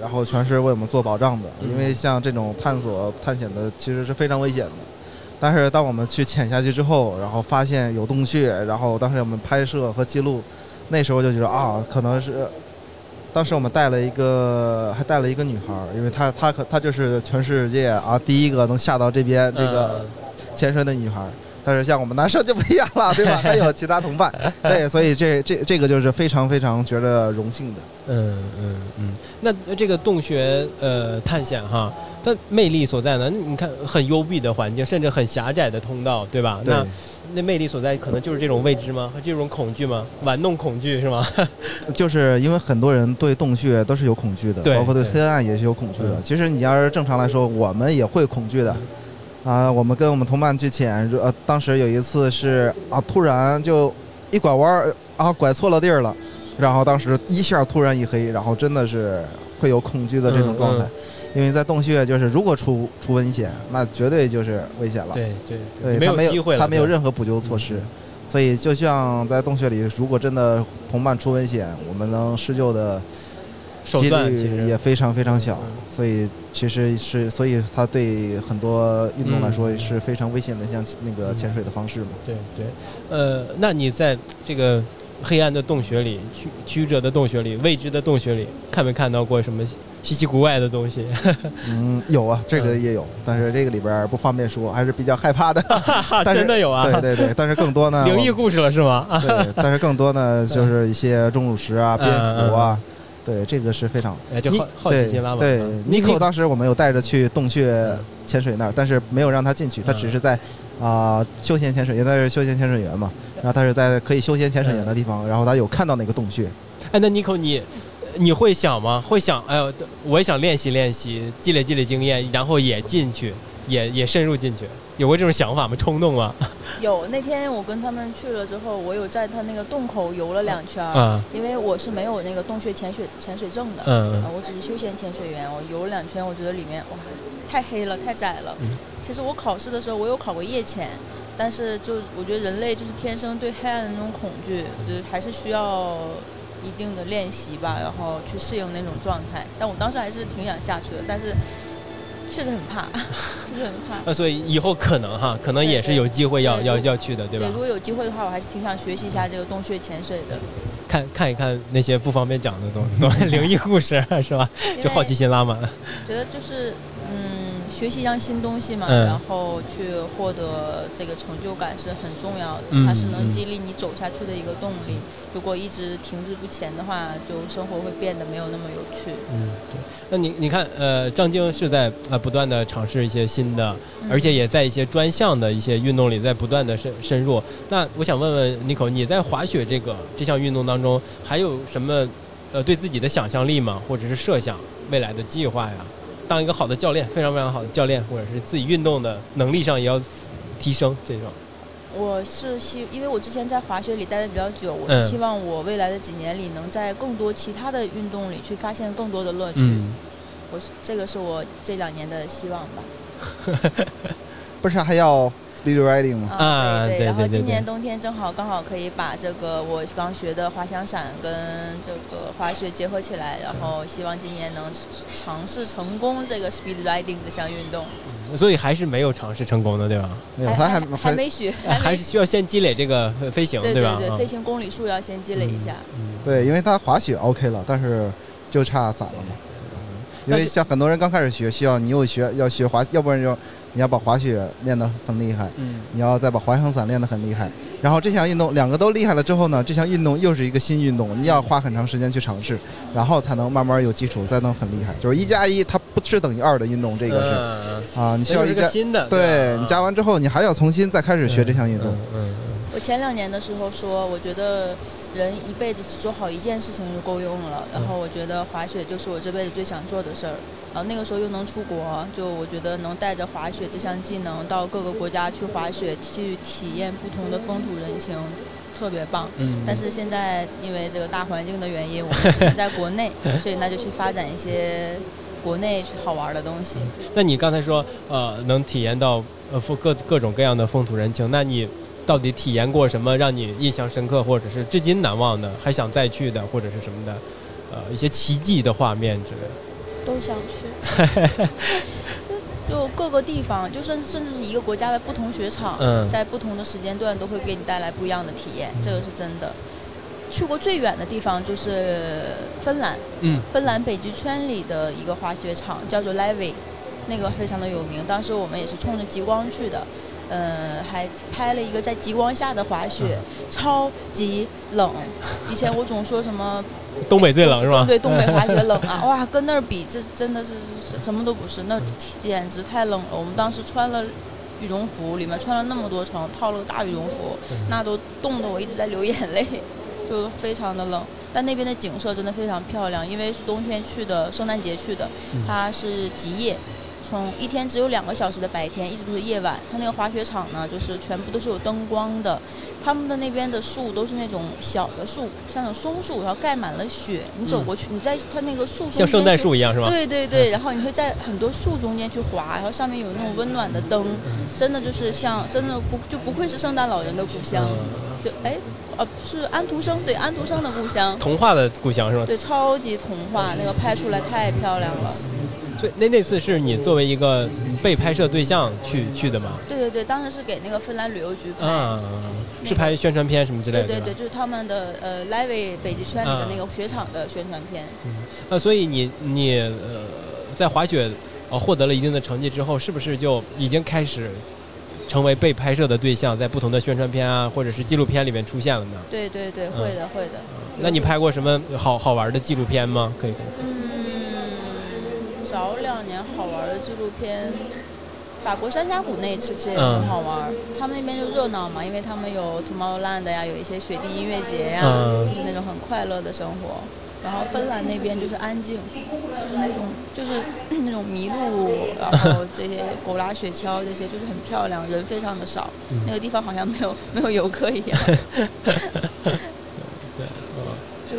然后全是为我们做保障的。嗯因为像这种探索探险的其实是非常危险的。但是当我们去潜下去之后，然后发现有洞穴，然后当时我们拍摄和记录，那时候就觉得啊，可能是。当时我们带了一个，还带了一个女孩，因为她她可她就是全世界啊第一个能下到这边这个嗯潜水的女孩儿，但是像我们男生就不一样了，对吧？还有其他同伴，对，所以这这这个就是非常非常觉得荣幸的。嗯嗯嗯，那这个洞穴呃探险哈，它魅力所在呢？你看很幽闭的环境，甚至很狭窄的通道，对吧？对那那魅力所在可能就是这种未知吗？和这种恐惧吗？玩弄恐惧是吗？就是因为很多人对洞穴都是有恐惧的，对包括对对黑暗也是有恐惧的。嗯其实你要是正常来说，我们也会恐惧的。啊，我们跟我们同伴去潜，呃，当时有一次是啊，突然就一拐弯儿啊，拐错了地儿了，然后当时一下突然一黑，然后真的是会有恐惧的这种状态。嗯因为在洞穴，就是如果出出危险，那绝对就是危险了。对对对，没他没机会了，他没有任何补救措施，所以就像在洞穴里，如果真的同伴出危险，我们能施救的手几率段其实也非常非常小嗯，所以其实是，所以它对很多运动来说嗯是非常危险的，像那个潜水的方式嘛。对对，呃，那你在这个黑暗的洞穴里、曲曲折的洞穴里、未知的洞穴里，看没看到过什么稀奇古怪的东西？嗯，有啊，这个嗯也有，但是这个里边不方便说，还是比较害怕的。真的有啊？对对 对，但是更多呢，灵异故事了是吗？啊，对，但是更多呢就是一些钟乳石啊、蝙蝠啊，对，这个是非常。哎，就你好好奇心拉满。对嗯，Nico 当时我们有带着去洞穴潜水那儿，但是没有让他进去，他嗯只是在啊、休闲潜水，因为他是休闲潜水员嘛，然后他是在可以休闲潜水员的地方，然后他有看到那个洞穴。哎，那 Nico 你你会想吗？会想，哎呦，我也想练习练习，积累积累经验，然后也进去，也也深入进去，有过这种想法吗？冲动吗？有那天我跟他们去了之后，我有在他那个洞口游了两圈儿，啊，因为我是没有那个洞穴潜水潜水证的，嗯啊，我只是休闲潜水员，我游了两圈，我觉得里面哇太黑了，太窄了。嗯其实我考试的时候我有考过夜潜，但是就我觉得人类就是天生对黑暗的那种恐惧，我觉得还是需要一定的练习吧，然后去适应那种状态。但我当时还是挺想下去的，但是确实很怕，确实很怕。那所以以后可能哈，可能也是有机会要要要去的，对吧如？果有机会的话，我还是挺想学习一下这个洞穴潜水的。看看一看那些不方便讲的东东灵异故事是吧？就好奇心拉满了。觉得就是嗯，学习一样新东西嘛，嗯然后去获得这个成就感是很重要的，嗯它是能嗯激励你走下去的一个动力。如果一直停滞不前的话，就生活会变得没有那么有趣。嗯，对。那你你看，呃，张晶是在呃不断的尝试一些新的，嗯而且也在一些专项的一些运动里在不断的深深入。那我想问问 Nico，你在滑雪这个这项运动当中，还有什么呃对自己的想象力吗？或者是设想未来的计划呀？当一个好的教练，非常非常好的教练，或者是自己运动的能力上也要提升这种。我是希，因为我之前在滑雪里待的比较久，我嗯是希望我未来的几年里能在更多其他的运动里去发现更多的乐趣。嗯，我是这个是我这两年的希望吧。不是还要 speed riding 嘛。啊对对对对然后今年冬天正好刚好可以把这个我刚学的滑翔伞跟这个滑雪结合起来，然后希望今年能尝试成功这个 speed riding 这项运动。所以还是没有尝试成功的，对吧？没有，他还还还没学，还没是需要先积累这个飞飞行，对对吧？对，啊飞行公里数要先积累一下。嗯对，因为他滑雪 OK 了，但是就差伞了嘛。因为像很多人刚开始学，需要你又学要学滑，要不然就你要把滑雪练得很厉害，嗯你要再把滑翔伞练得很厉害。然后这项运动两个都厉害了之后呢，这项运动又是一个新运动，你要花很长时间去尝试，然后才能慢慢有基础，再能很厉害。就是一加一它不是等于二的运动，这个是是啊，你需要是一，个新的，对吧你加完之后，你还要重新再开始学这项运动。嗯嗯我前两年的时候说，我觉得人一辈子只做好一件事情就够用了。然后我觉得滑雪就是我这辈子最想做的事儿。然后那个时候又能出国，就我觉得能带着滑雪这项技能到各个国家去滑雪，去体验不同的风土人情，特别棒。嗯，但是现在因为这个大环境的原因，我们只能在国内，所以那就去发展一些国内好玩的东西。那你刚才说呃能体验到呃风各各种各样的风土人情，那你到底体验过什么让你印象深刻，或者是至今难忘的，还想再去的，或者是什么的，呃一些奇迹的画面之类的？都想去，就就各个地方，就甚至甚至是一个国家的不同雪场，嗯在不同的时间段都会给你带来不一样的体验，这个是真的。去过最远的地方就是芬兰，嗯芬兰北极圈里的一个滑雪场叫做 Levi，那个非常的有名。当时我们也是冲着极光去的，呃，还拍了一个在极光下的滑雪，超级冷。以前我总说什么东北最冷是吧？对，东北滑雪 冷啊，哇，跟那儿比，这真的是是什么都不是，那简直太冷了。我们当时穿了羽绒服，里面穿了那么多层，套了个大羽绒服，那都冻得我一直在流眼泪，就非常的冷。但那边的景色真的非常漂亮，因为是冬天去的，圣诞节去的，它是极夜。从一天只有两个小时的白天，一直都是夜晚。它那个滑雪场呢，就是全部都是有灯光的。他们的那边的树都是那种小的树，像那种松树，然后盖满了雪。你走过去，你在它那个树像圣诞树一样是吧？对对对，然后你会在很多树中间去滑，然后上面有那种温暖的灯，真的就是像真的不就不愧是圣诞老人的故乡，就哎呃是安徒生对安徒生的故乡，童话的故乡是吧？对超级童话，那个拍出来太漂亮了。所以那那次是你作为一个被拍摄对象去去的吗？对对对，当时是给那个芬兰旅游局拍。是拍宣传片什么之类的，对对对，就是他们的呃 Levi 北极圈里的那个雪场的宣传片。嗯那所以你你呃在滑雪呃获得了一定的成绩之后，是不是就已经开始成为被拍摄的对象，在不同的宣传片啊或者是纪录片里面出现了呢？对对对，会的会的。那你拍过什么好好玩的纪录片吗？可以。嗯，早两年好玩的纪录片，法国山峡谷那一次其实也嗯很好玩。他们那边就热闹嘛，因为他们有 Tomorrowland 呀，有一些雪地音乐节呀，嗯就是那种很快乐的生活。然后芬兰那边就是安静，就是那种就是 那种麋鹿，然后这些狗拉雪橇这些就是很漂亮，人非常的少。嗯那个地方好像没有 没有游客一样，对，就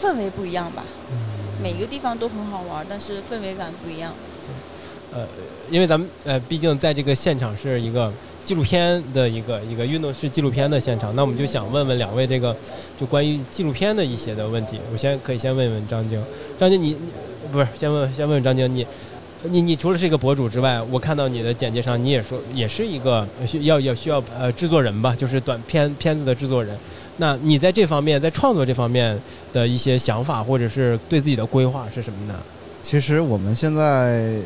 氛围不一样吧。每个地方都很好玩，但是氛围感不一样。对呃，因为咱们呃，毕竟在这个现场是一个纪录片的一个一个运动式纪录片的现场，那我们就想问问两位这个就关于纪录片的一些的问题。我先可以先问问张晶，张晶你你不是先问先问问张晶你。你你除了是一个博主之外，我看到你的简介上你也说也是一个需要要需要呃制作人吧，就是短片片子的制作人。那你在这方面在创作这方面的一些想法或者是对自己的规划是什么呢？其实我们现在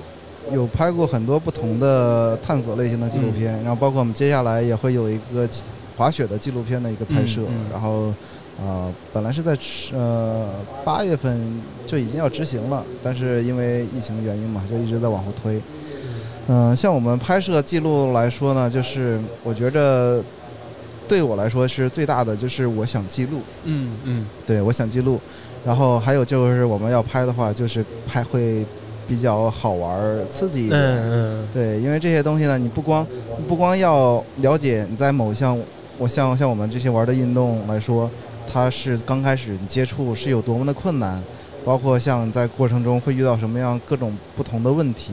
有拍过很多不同的探索类型的纪录片，然后包括我们接下来也会有一个滑雪的纪录片的一个拍摄，嗯嗯然后。啊、本来是在呃八月份就已经要执行了，但是因为疫情原因嘛，就一直在往后推。嗯、像我们拍摄记录来说呢，就是我觉着对我来说是最大的，就是我想记录，嗯嗯。对我想记录。然后还有就是我们要拍的话，就是拍会比较好玩儿、刺激一点。嗯嗯。对，因为这些东西呢，你不光不光要了解你在某项，我像像我们这些玩的运动来说，它是刚开始你接触是有多么的困难，包括像在过程中会遇到什么样各种不同的问题，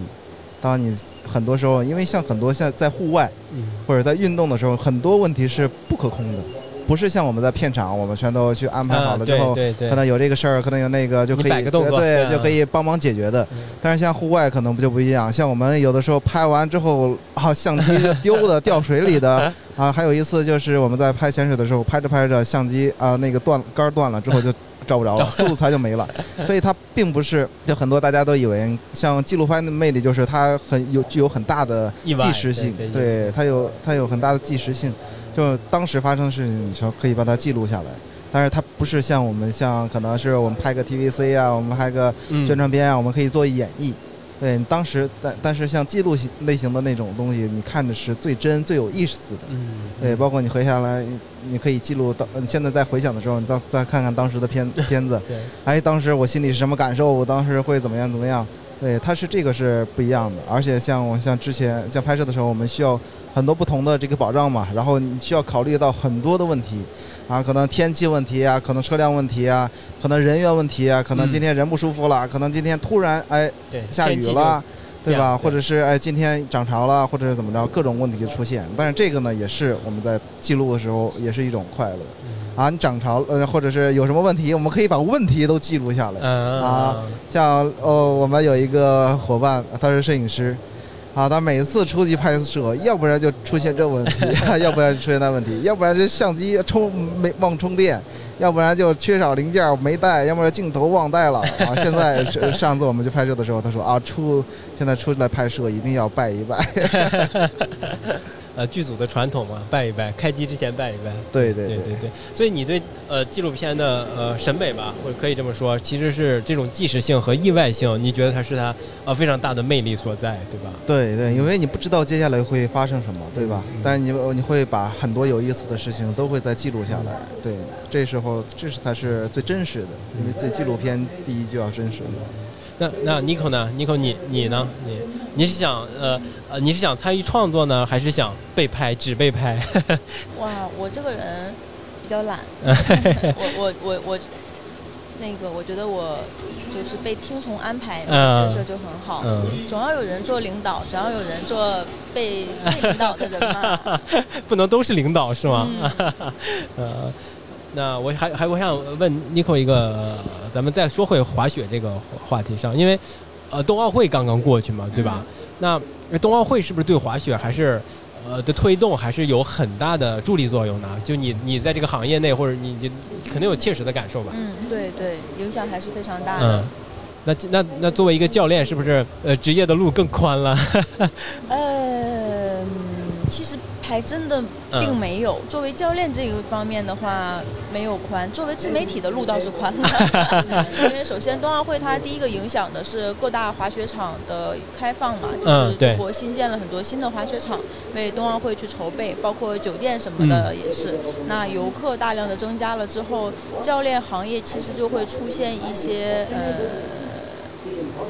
当你很多时候，因为像很多现在在户外嗯。或者在运动的时候，很多问题是不可控的，不是像我们在片场，我们全都去安排好啊了之后，可能有这个事儿，可能有那个就可以对，对就可以帮忙解决的。嗯。但是像户外可能不就不一样，像我们有的时候拍完之后啊，相机就丢的 掉水里的啊，还有一次就是我们在拍潜水的时候，拍着拍着相机啊那个断杆断了之后就找不着了，素材就没了。所以它并不是就很多大家都以为像纪录片的魅力就是它很有具有很大的即时性。对它有它有很大的即时性，就当时发生的事情，你说可以把它记录下来。但是它不是像我们像可能是我们拍个 TVC 啊，我们拍个嗯宣传片啊，我们可以做演绎。对，当时但但是像记录型类型的那种东西，你看着是最真、最有意思的。嗯对，包括你回下来，你可以记录到，你现在在回想的时候，你再再看看当时的片 片子，对哎，当时我心里是什么感受？我当时会怎么样怎么样？对，它是这个是不一样的。而且像我像之前像拍摄的时候，我们需要很多不同的这个保障嘛，然后你需要考虑到很多的问题，啊，可能天气问题啊，可能车辆问题啊，可能人员问题啊，可能嗯今天人不舒服了，可能今天突然哎对下雨了。对吧？或者是哎，今天涨潮了，或者是怎么着，各种问题就出现。但是这个呢，也是我们在记录的时候，也是一种快乐嗯啊。你涨潮呃，或者是有什么问题，我们可以把问题都记录下来。嗯啊像哦，我们有一个伙伴，他是摄影师，啊，他每次出去拍摄，要不然就出现这问题，要不然就出现那问题，要不然这相机充没忘充电，要不然就缺少零件没带，要不然镜头忘带了啊。现在是上次我们去拍摄的时候，他说啊，出现在出来拍摄一定要拜一拜。呃剧组的传统嘛，拜一拜，开机之前拜一拜。对对对对对对，所以你对呃纪录片的呃审美吧，或者可以这么说，其实是这种即时性和意外性，你觉得它是它呃非常大的魅力所在，对吧？对对，因为你不知道接下来会发生什么，对吧？嗯但是你你会把很多有意思的事情都会再记录下来，对，这时候这是才是最真实的，因为这纪录片第一就要真实。那那 Nico 呢？Nico 你你呢？你你是想呃呃你是想参与创作呢，还是想被拍只被拍？哇，我这个人比较懒，我我我我那个我觉得我就是被听从安排的嗯角色就很好，嗯，总要有人做领导，总要有人做被 被领导的人嘛。不能都是领导是吗？嗯呃，那我还还我想问 Nico 一个，呃咱们再说回滑雪这个话题上，因为呃冬奥会刚刚过去嘛，对吧？那冬奥会是不是对滑雪还是呃的推动还是有很大的助力作用呢？就你你在这个行业内，或者你你肯定有切实的感受吧？嗯，对对，影响还是非常大的嗯。。那那那作为一个教练，是不是呃职业的路更宽了？呃，嗯其实还真的并嗯没有。作为教练这个方面的话，没有宽；作为自媒体的路倒是宽了。因为首先冬奥会它第一个影响的是各大滑雪场的开放嘛，就是中国新建了很多新的滑雪场，为冬奥会去筹备，包括酒店什么的也是。那游客大量的增加了之后，教练行业其实就会出现一些呃。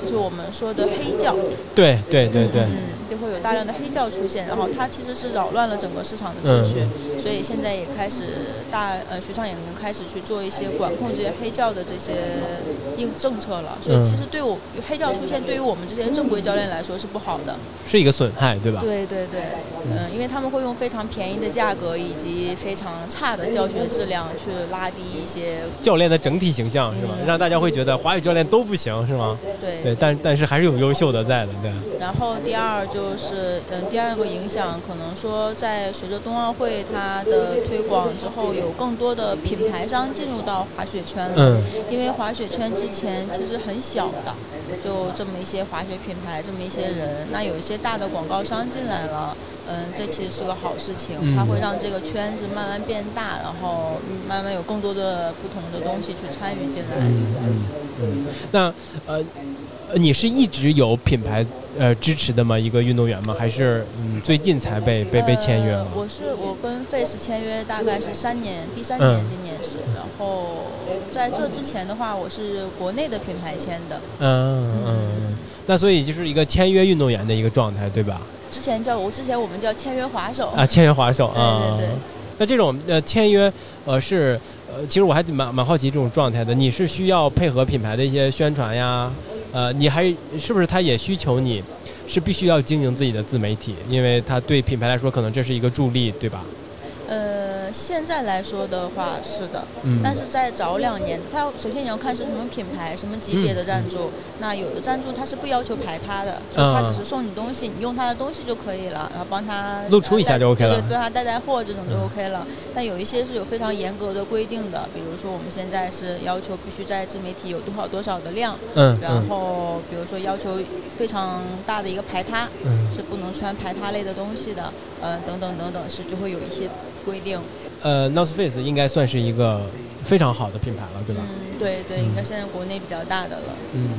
就是我们说的黑教，对对对对，嗯，就会有大量的黑教出现，然后它其实是扰乱了整个市场的秩序，嗯。所以现在也开始大呃雪场也能开始去做一些管控这些黑教的这些应政策了，所以其实对我黑教出现对于我们这些正规教练来说是不好的，是一个损害，对吧？对对对，嗯，因为他们会用非常便宜的价格以及非常差的教学质量去拉低一些教练的整体形象是吧？嗯。让大家会觉得华语教练都不行是吗？对对，但但是还是有优秀的在的，对。然后第二就是，嗯，第二个影响可能说，在随着冬奥会它的推广之后，有更多的品牌商进入到滑雪圈了。嗯因为滑雪圈之前其实很小的，就这么一些滑雪品牌，这么一些人。那有一些大的广告商进来了，嗯，这其实是个好事情，嗯它会让这个圈子慢慢变大，然后嗯慢慢有更多的不同的东西去参与进来。嗯嗯嗯。那呃，呃你是一直有品牌呃支持的吗？一个运动员吗？还是嗯最近才被被被签约了呃？我是我跟 Face 签约大概是三年，第三嗯年今年是，然后在这之前的话，我是国内的品牌签的，嗯嗯。那所以就是一个签约运动员的一个状态，对吧？之前叫我之前我们叫签约滑手，啊，签约滑手 对啊。对对那这种呃签约呃是呃，其实我还蛮蛮好奇这种状态的。你是需要配合品牌的一些宣传呀？呃，你还是不是他也需求你是必须要经营自己的自媒体，因为他对品牌来说可能这是一个助力，对吧？呃，现在来说的话是的，嗯，但是在早两年，它首先你要看是什么品牌、什么级别的赞助。那有的赞助它是不要求排他的，就他只是送你东西，你用他的东西就可以了，然后帮他露出一下就 OK 了，对，对他带带货这种就 OK 了。但有一些是有非常严格的规定的，比如说我们现在是要求必须在自媒体有多少多少的量，嗯，然后比如说要求非常大的一个排他，嗯，是不能穿排他类的东西的，嗯，等等等等，是就会有一些。规定，呃，North Face 应该算是一个非常好的品牌了，对吧？嗯，对对，应该现在国内比较大的了。嗯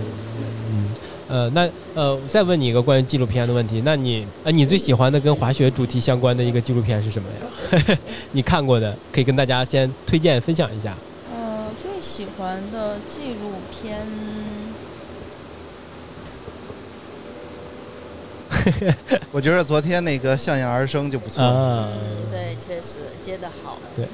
嗯，呃，那呃，再问你一个关于纪录片的问题，那你呃，你最喜欢的跟滑雪主题相关的一个纪录片是什么呀？你看过的，可以跟大家先推荐分享一下。呃，最喜欢的纪录片。我觉得昨天那个向阳而生就不错。啊，对，确实接的好。对，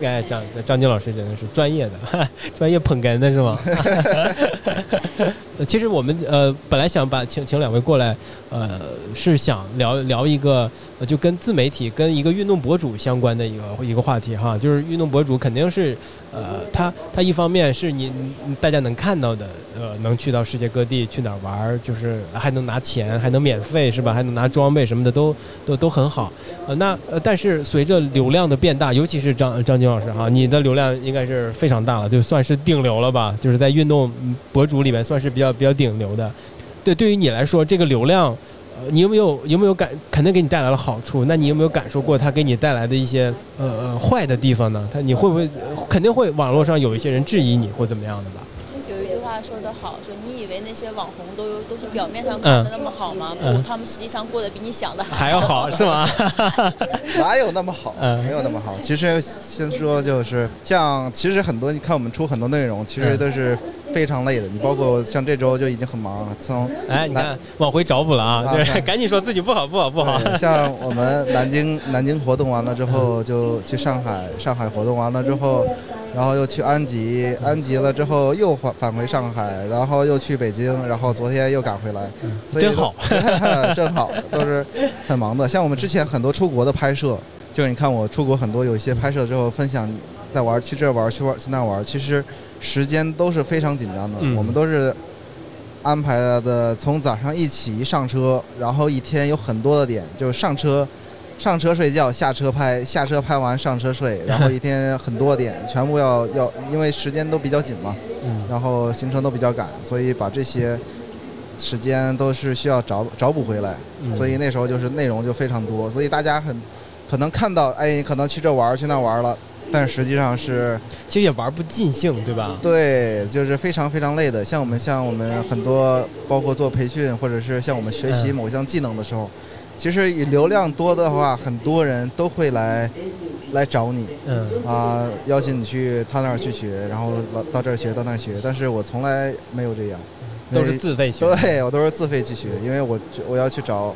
哎，张张晶老师真的是专业的，专业捧哏的是吗？其实我们呃本来想把请请两位过来，呃是想聊聊一个就跟自媒体跟一个运动博主相关的一个一个话题哈，就是运动博主肯定是呃他他一方面是你大家能看到的，呃能去到世界各地去哪儿玩，就是还能拿钱还能免费是吧？还能拿装备什么的都都都很好。呃那呃但是随着流量的变大，尤其是张张晶老师哈，你的流量应该是非常大了，就算是顶流了吧？就是在运动博主里面算是比较。比较顶流的，对，对于你来说，这个流量，呃，你有没有有没有感，肯定给你带来了好处？那你有没有感受过它给你带来的一些呃呃坏的地方呢？它你会不会肯定会网络上有一些人质疑你或怎么样的吧？说的好，说你以为那些网红都都是表面上看的那么好吗？不，他们实际上过得比你想的还要好，是吗？哪有那么好？没有那么好。其实先说就是，像其实很多你看我们出很多内容，其实都是。非常累的，你包括像这周就已经很忙了。从哎，你看往回找补了啊，对，赶紧说自己不好不好不好。像我们南京南京活动完了之后，就去上海，上海活动完了之后，然后又去安吉，安吉了之后又返返回上海，然后又去北京，然后昨天又赶回来，真好，真好，都是很忙的。像我们之前很多出国的拍摄，就是你看我出国很多有一些拍摄之后分享，在玩去这玩去玩去那玩，其实。时间都是非常紧张的，我们都是安排的，从早上一起上车，然后一天有很多的点，就是上车、上车睡觉，下车拍，下车拍完上车睡，然后一天很多点，全部要要，因为时间都比较紧嘛，然后行程都比较赶，所以把这些时间都是需要找找补回来，所以那时候就是内容就非常多，所以大家很可能看到，哎，可能去这玩去那玩了。但实际上是，其实也玩不尽兴，对吧？对，就是非常非常累的。像我们，像我们很多，包括做培训，或者是像我们学习某项技能的时候，其实流量多的话，很多人都会来来找你，嗯，啊，邀请你去他那儿去学，然后到到这儿学，到那儿学。但是我从来没有这样，都是自费学。对我都是自费去学，因为我我要去找，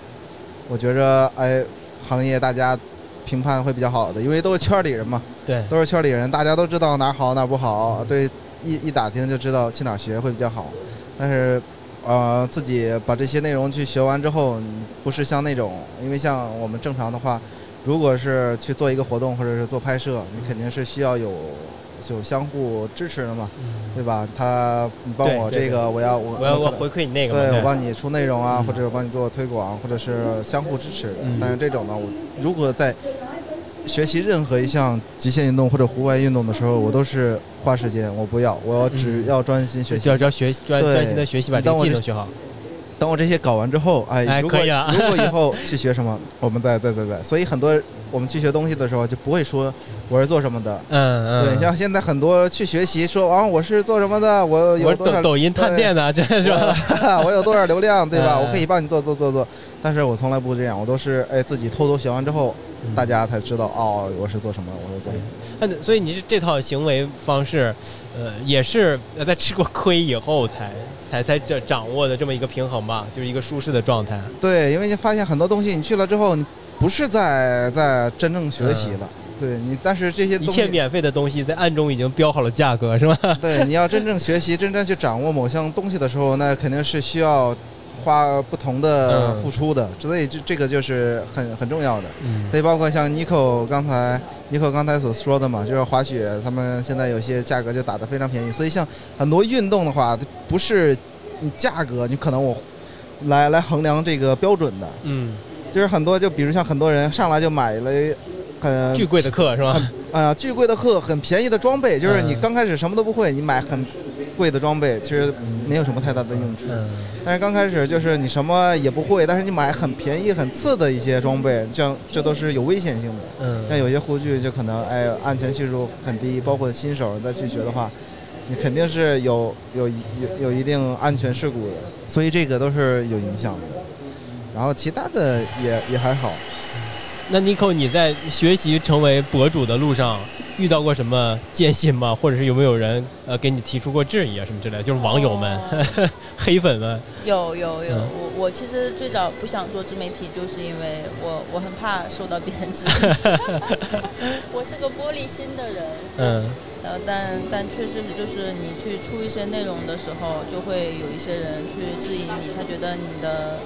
我觉着哎，行业大家。评判会比较好的，因为都是圈里人嘛，对，都是圈里人，大家都知道哪儿好哪儿不好，对，一一打听就知道去哪儿学会比较好。但是，呃，自己把这些内容去学完之后，不是像那种，因为像我们正常的话，如果是去做一个活动或者是做拍摄，你肯定是需要有。有相互支持的嘛，对吧？他你帮我这个，我要我我要我回馈你那个，对我帮你出内容啊，或者帮你做推广，或者是相互支持。但是这种呢，我如果在学习任何一项极限运动或者户外运动的时候，我都是花时间，我不要，我只要专心学习，要要学专专心的学习，把这个技能学好。等我这些搞完之后，哎，如果如果以后去学什么，我们再再再再。所以很多我们去学东西的时候，就不会说我是做什么的。嗯嗯。对，像现在很多去学习说啊，我是做什么的？我有多少抖音探店的，这是吧？我有多少流量，对吧？我可以帮你做做做做。但是我从来不这样，我都是哎自己偷偷学完之后，大家才知道哦，我是做什么，我是做。那所以你是这套行为方式，呃，也是在吃过亏以后才。才才掌掌握的这么一个平衡吧，就是一个舒适的状态。对，因为你发现很多东西，你去了之后，你不是在在真正学习了。对你，但是这些一切免费的东西在暗中已经标好了价格，是吧？对，你要真正学习、真正去掌握某项东西的时候，那肯定是需要花不同的嗯付出的，所以这这个就是很很重要的。嗯所以包括像 Nico 刚才 Nico 刚才所说的嘛，就是滑雪，他们现在有些价格就打得非常便宜。所以像很多运动的话，不是你价格，你可能我来来衡量这个标准的，嗯，就是很多就比如像很多人上来就买了很巨贵的课是吧？啊、巨贵的课，很便宜的装备，就是你嗯刚开始什么都不会，你买很贵的装备，其实没有什么太大的用处。嗯但是刚开始就是你什么也不会，但是你买很便宜、很次的一些装备，这样这都是有危险性的。像嗯有些护具就可能哎安全系数很低，包括新手再去学的话，你肯定是有有有有一定安全事故的，所以这个都是有影响的。然后其他的也也还好，那 Nico，你在学习成为博主的路上遇到过什么艰辛吗？或者是有没有人呃给你提出过质疑啊什么之类的？就是网友们、哦 黑粉们，有有有，嗯我我其实最早不想做自媒体，就是因为我我很怕受到别人质疑。我是个玻璃心的人，嗯呃，但但确实是就是你去出一些内容的时候，就会有一些人去质疑你，他觉得你的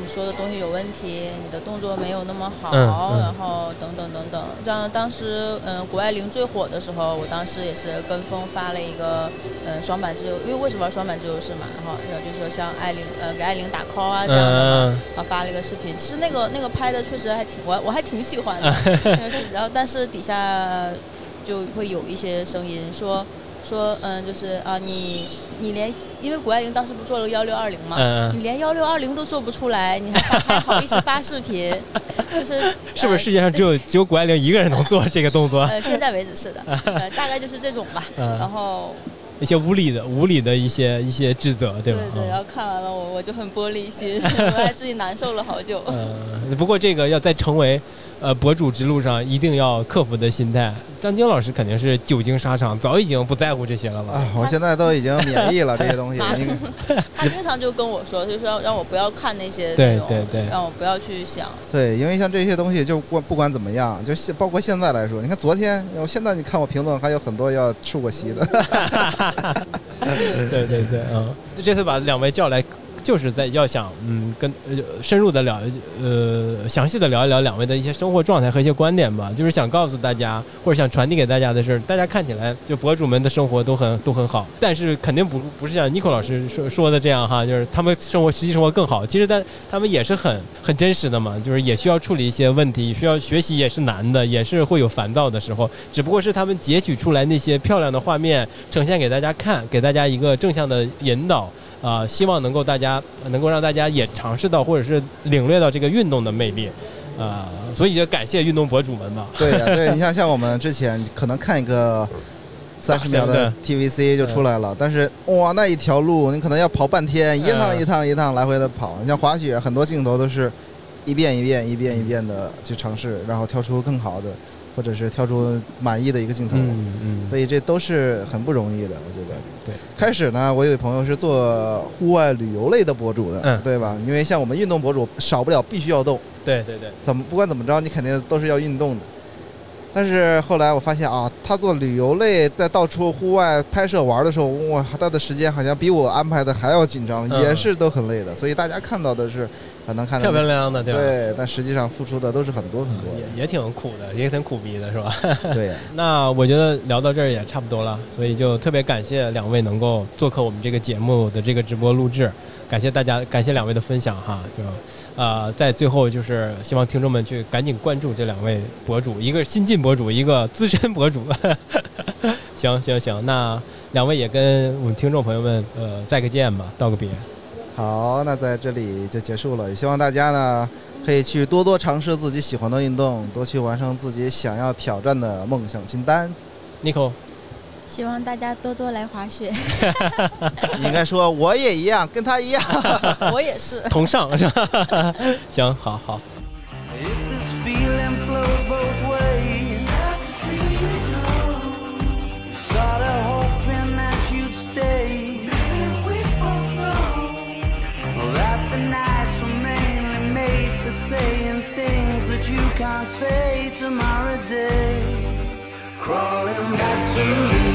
你说的东西有问题，你的动作没有那么好，嗯嗯然后等等等等。像当时嗯、谷爱凌最火的时候，我当时也是跟风发了一个嗯、双板自由，因为为什么双板自由式嘛？然后然后就是说像艾琳呃给艾琳打 call 啊这样的嘛。嗯然后发了一个视频，其实那个那个拍的确实还挺我我还挺喜欢的，然后但是底下就会有一些声音说说嗯就是啊你你连因为谷爱凌当时不做了幺六二零嘛，嗯你连幺六二零都做不出来，你还发还好意思发视频，就是 是不是世界上只有只有谷爱凌一个人能做这个动作？呃现在为止是的，呃大概就是这种吧，然嗯，后一些无理的无理的一些一些指责，对对吧？对对，然嗯后看完了我我就很玻璃心，我还自己难受了好久。嗯，不过这个要再成为呃博主之路上，一定要克服的心态。张晶老师肯定是久经沙场，早已经不在乎这些了吧？啊，我现在都已经免疫了这些东西。他经常就跟我说，就是让让我不要看那些对内容对对让我不要去想。对，因为像这些东西，就不不管怎么样，就现包括现在来说，你看昨天，我现在你看我评论，还有很多要出过席的。对对对，嗯，这次把两位叫来，就是在要想，嗯，跟呃深入的聊，呃，详细的聊一聊两位的一些生活状态和一些观点吧。就是想告诉大家，或者想传递给大家的是，大家看起来就博主们的生活都很都很好，但是肯定不不是像 Nico 老师说说的这样哈，就是他们生活实际生活更好。其实但他们也是很很真实的嘛，就是也需要处理一些问题，需要学习也是难的，也是会有烦躁的时候。只不过是他们截取出来那些漂亮的画面，呈现给大家看，给大家一个正向的引导。啊、希望能够大家能够让大家也尝试到或者是领略到这个运动的魅力，啊、所以就感谢运动博主们吧。对呀、对 你像像我们之前可能看一个三十秒的 TVC 就出来了，但是哇，那一条路你可能要跑半天，一趟嗯一趟一趟来回的跑。你像滑雪，很多镜头都是一遍一遍一遍一遍的去尝试，然后挑出更好的，或者是挑出满意的一个镜头。嗯嗯，所以这都是很不容易的，我觉得。对，开始呢，我有一朋友是做户外旅游类的博主的，嗯对吧？因为像我们运动博主，少不了必须要动，对对对，怎么不管怎么着，你肯定都是要运动的。但是后来我发现啊，他做旅游类，在到处户外拍摄玩的时候，哇，他的时间好像比我安排的还要紧张，嗯也是都很累的。所以大家看到的是，可能看着漂漂亮亮的，对吧？对，但实际上付出的都是很多很多也也挺苦的，也挺苦逼的，是吧？的。对呀，那我觉得聊到这儿也差不多了，所以就特别感谢两位能够做客我们这个节目的这个直播录制，感谢大家，感谢两位的分享哈。就呃，在最后就是希望听众们去赶紧关注这两位博主，一个新晋博主，一个资深博主。行行行，那两位也跟我们听众朋友们呃再个见吧，道个别。好，那在这里就结束了。也希望大家呢可以去多多尝试自己喜欢的运动，多去完成自己想要挑战的梦想清单。Nico，希望大家多多来滑雪，你 应该说我也一样，跟他一样。我也是。同上是吧？行，好好。If this can't say tomorrow day. Crawling back to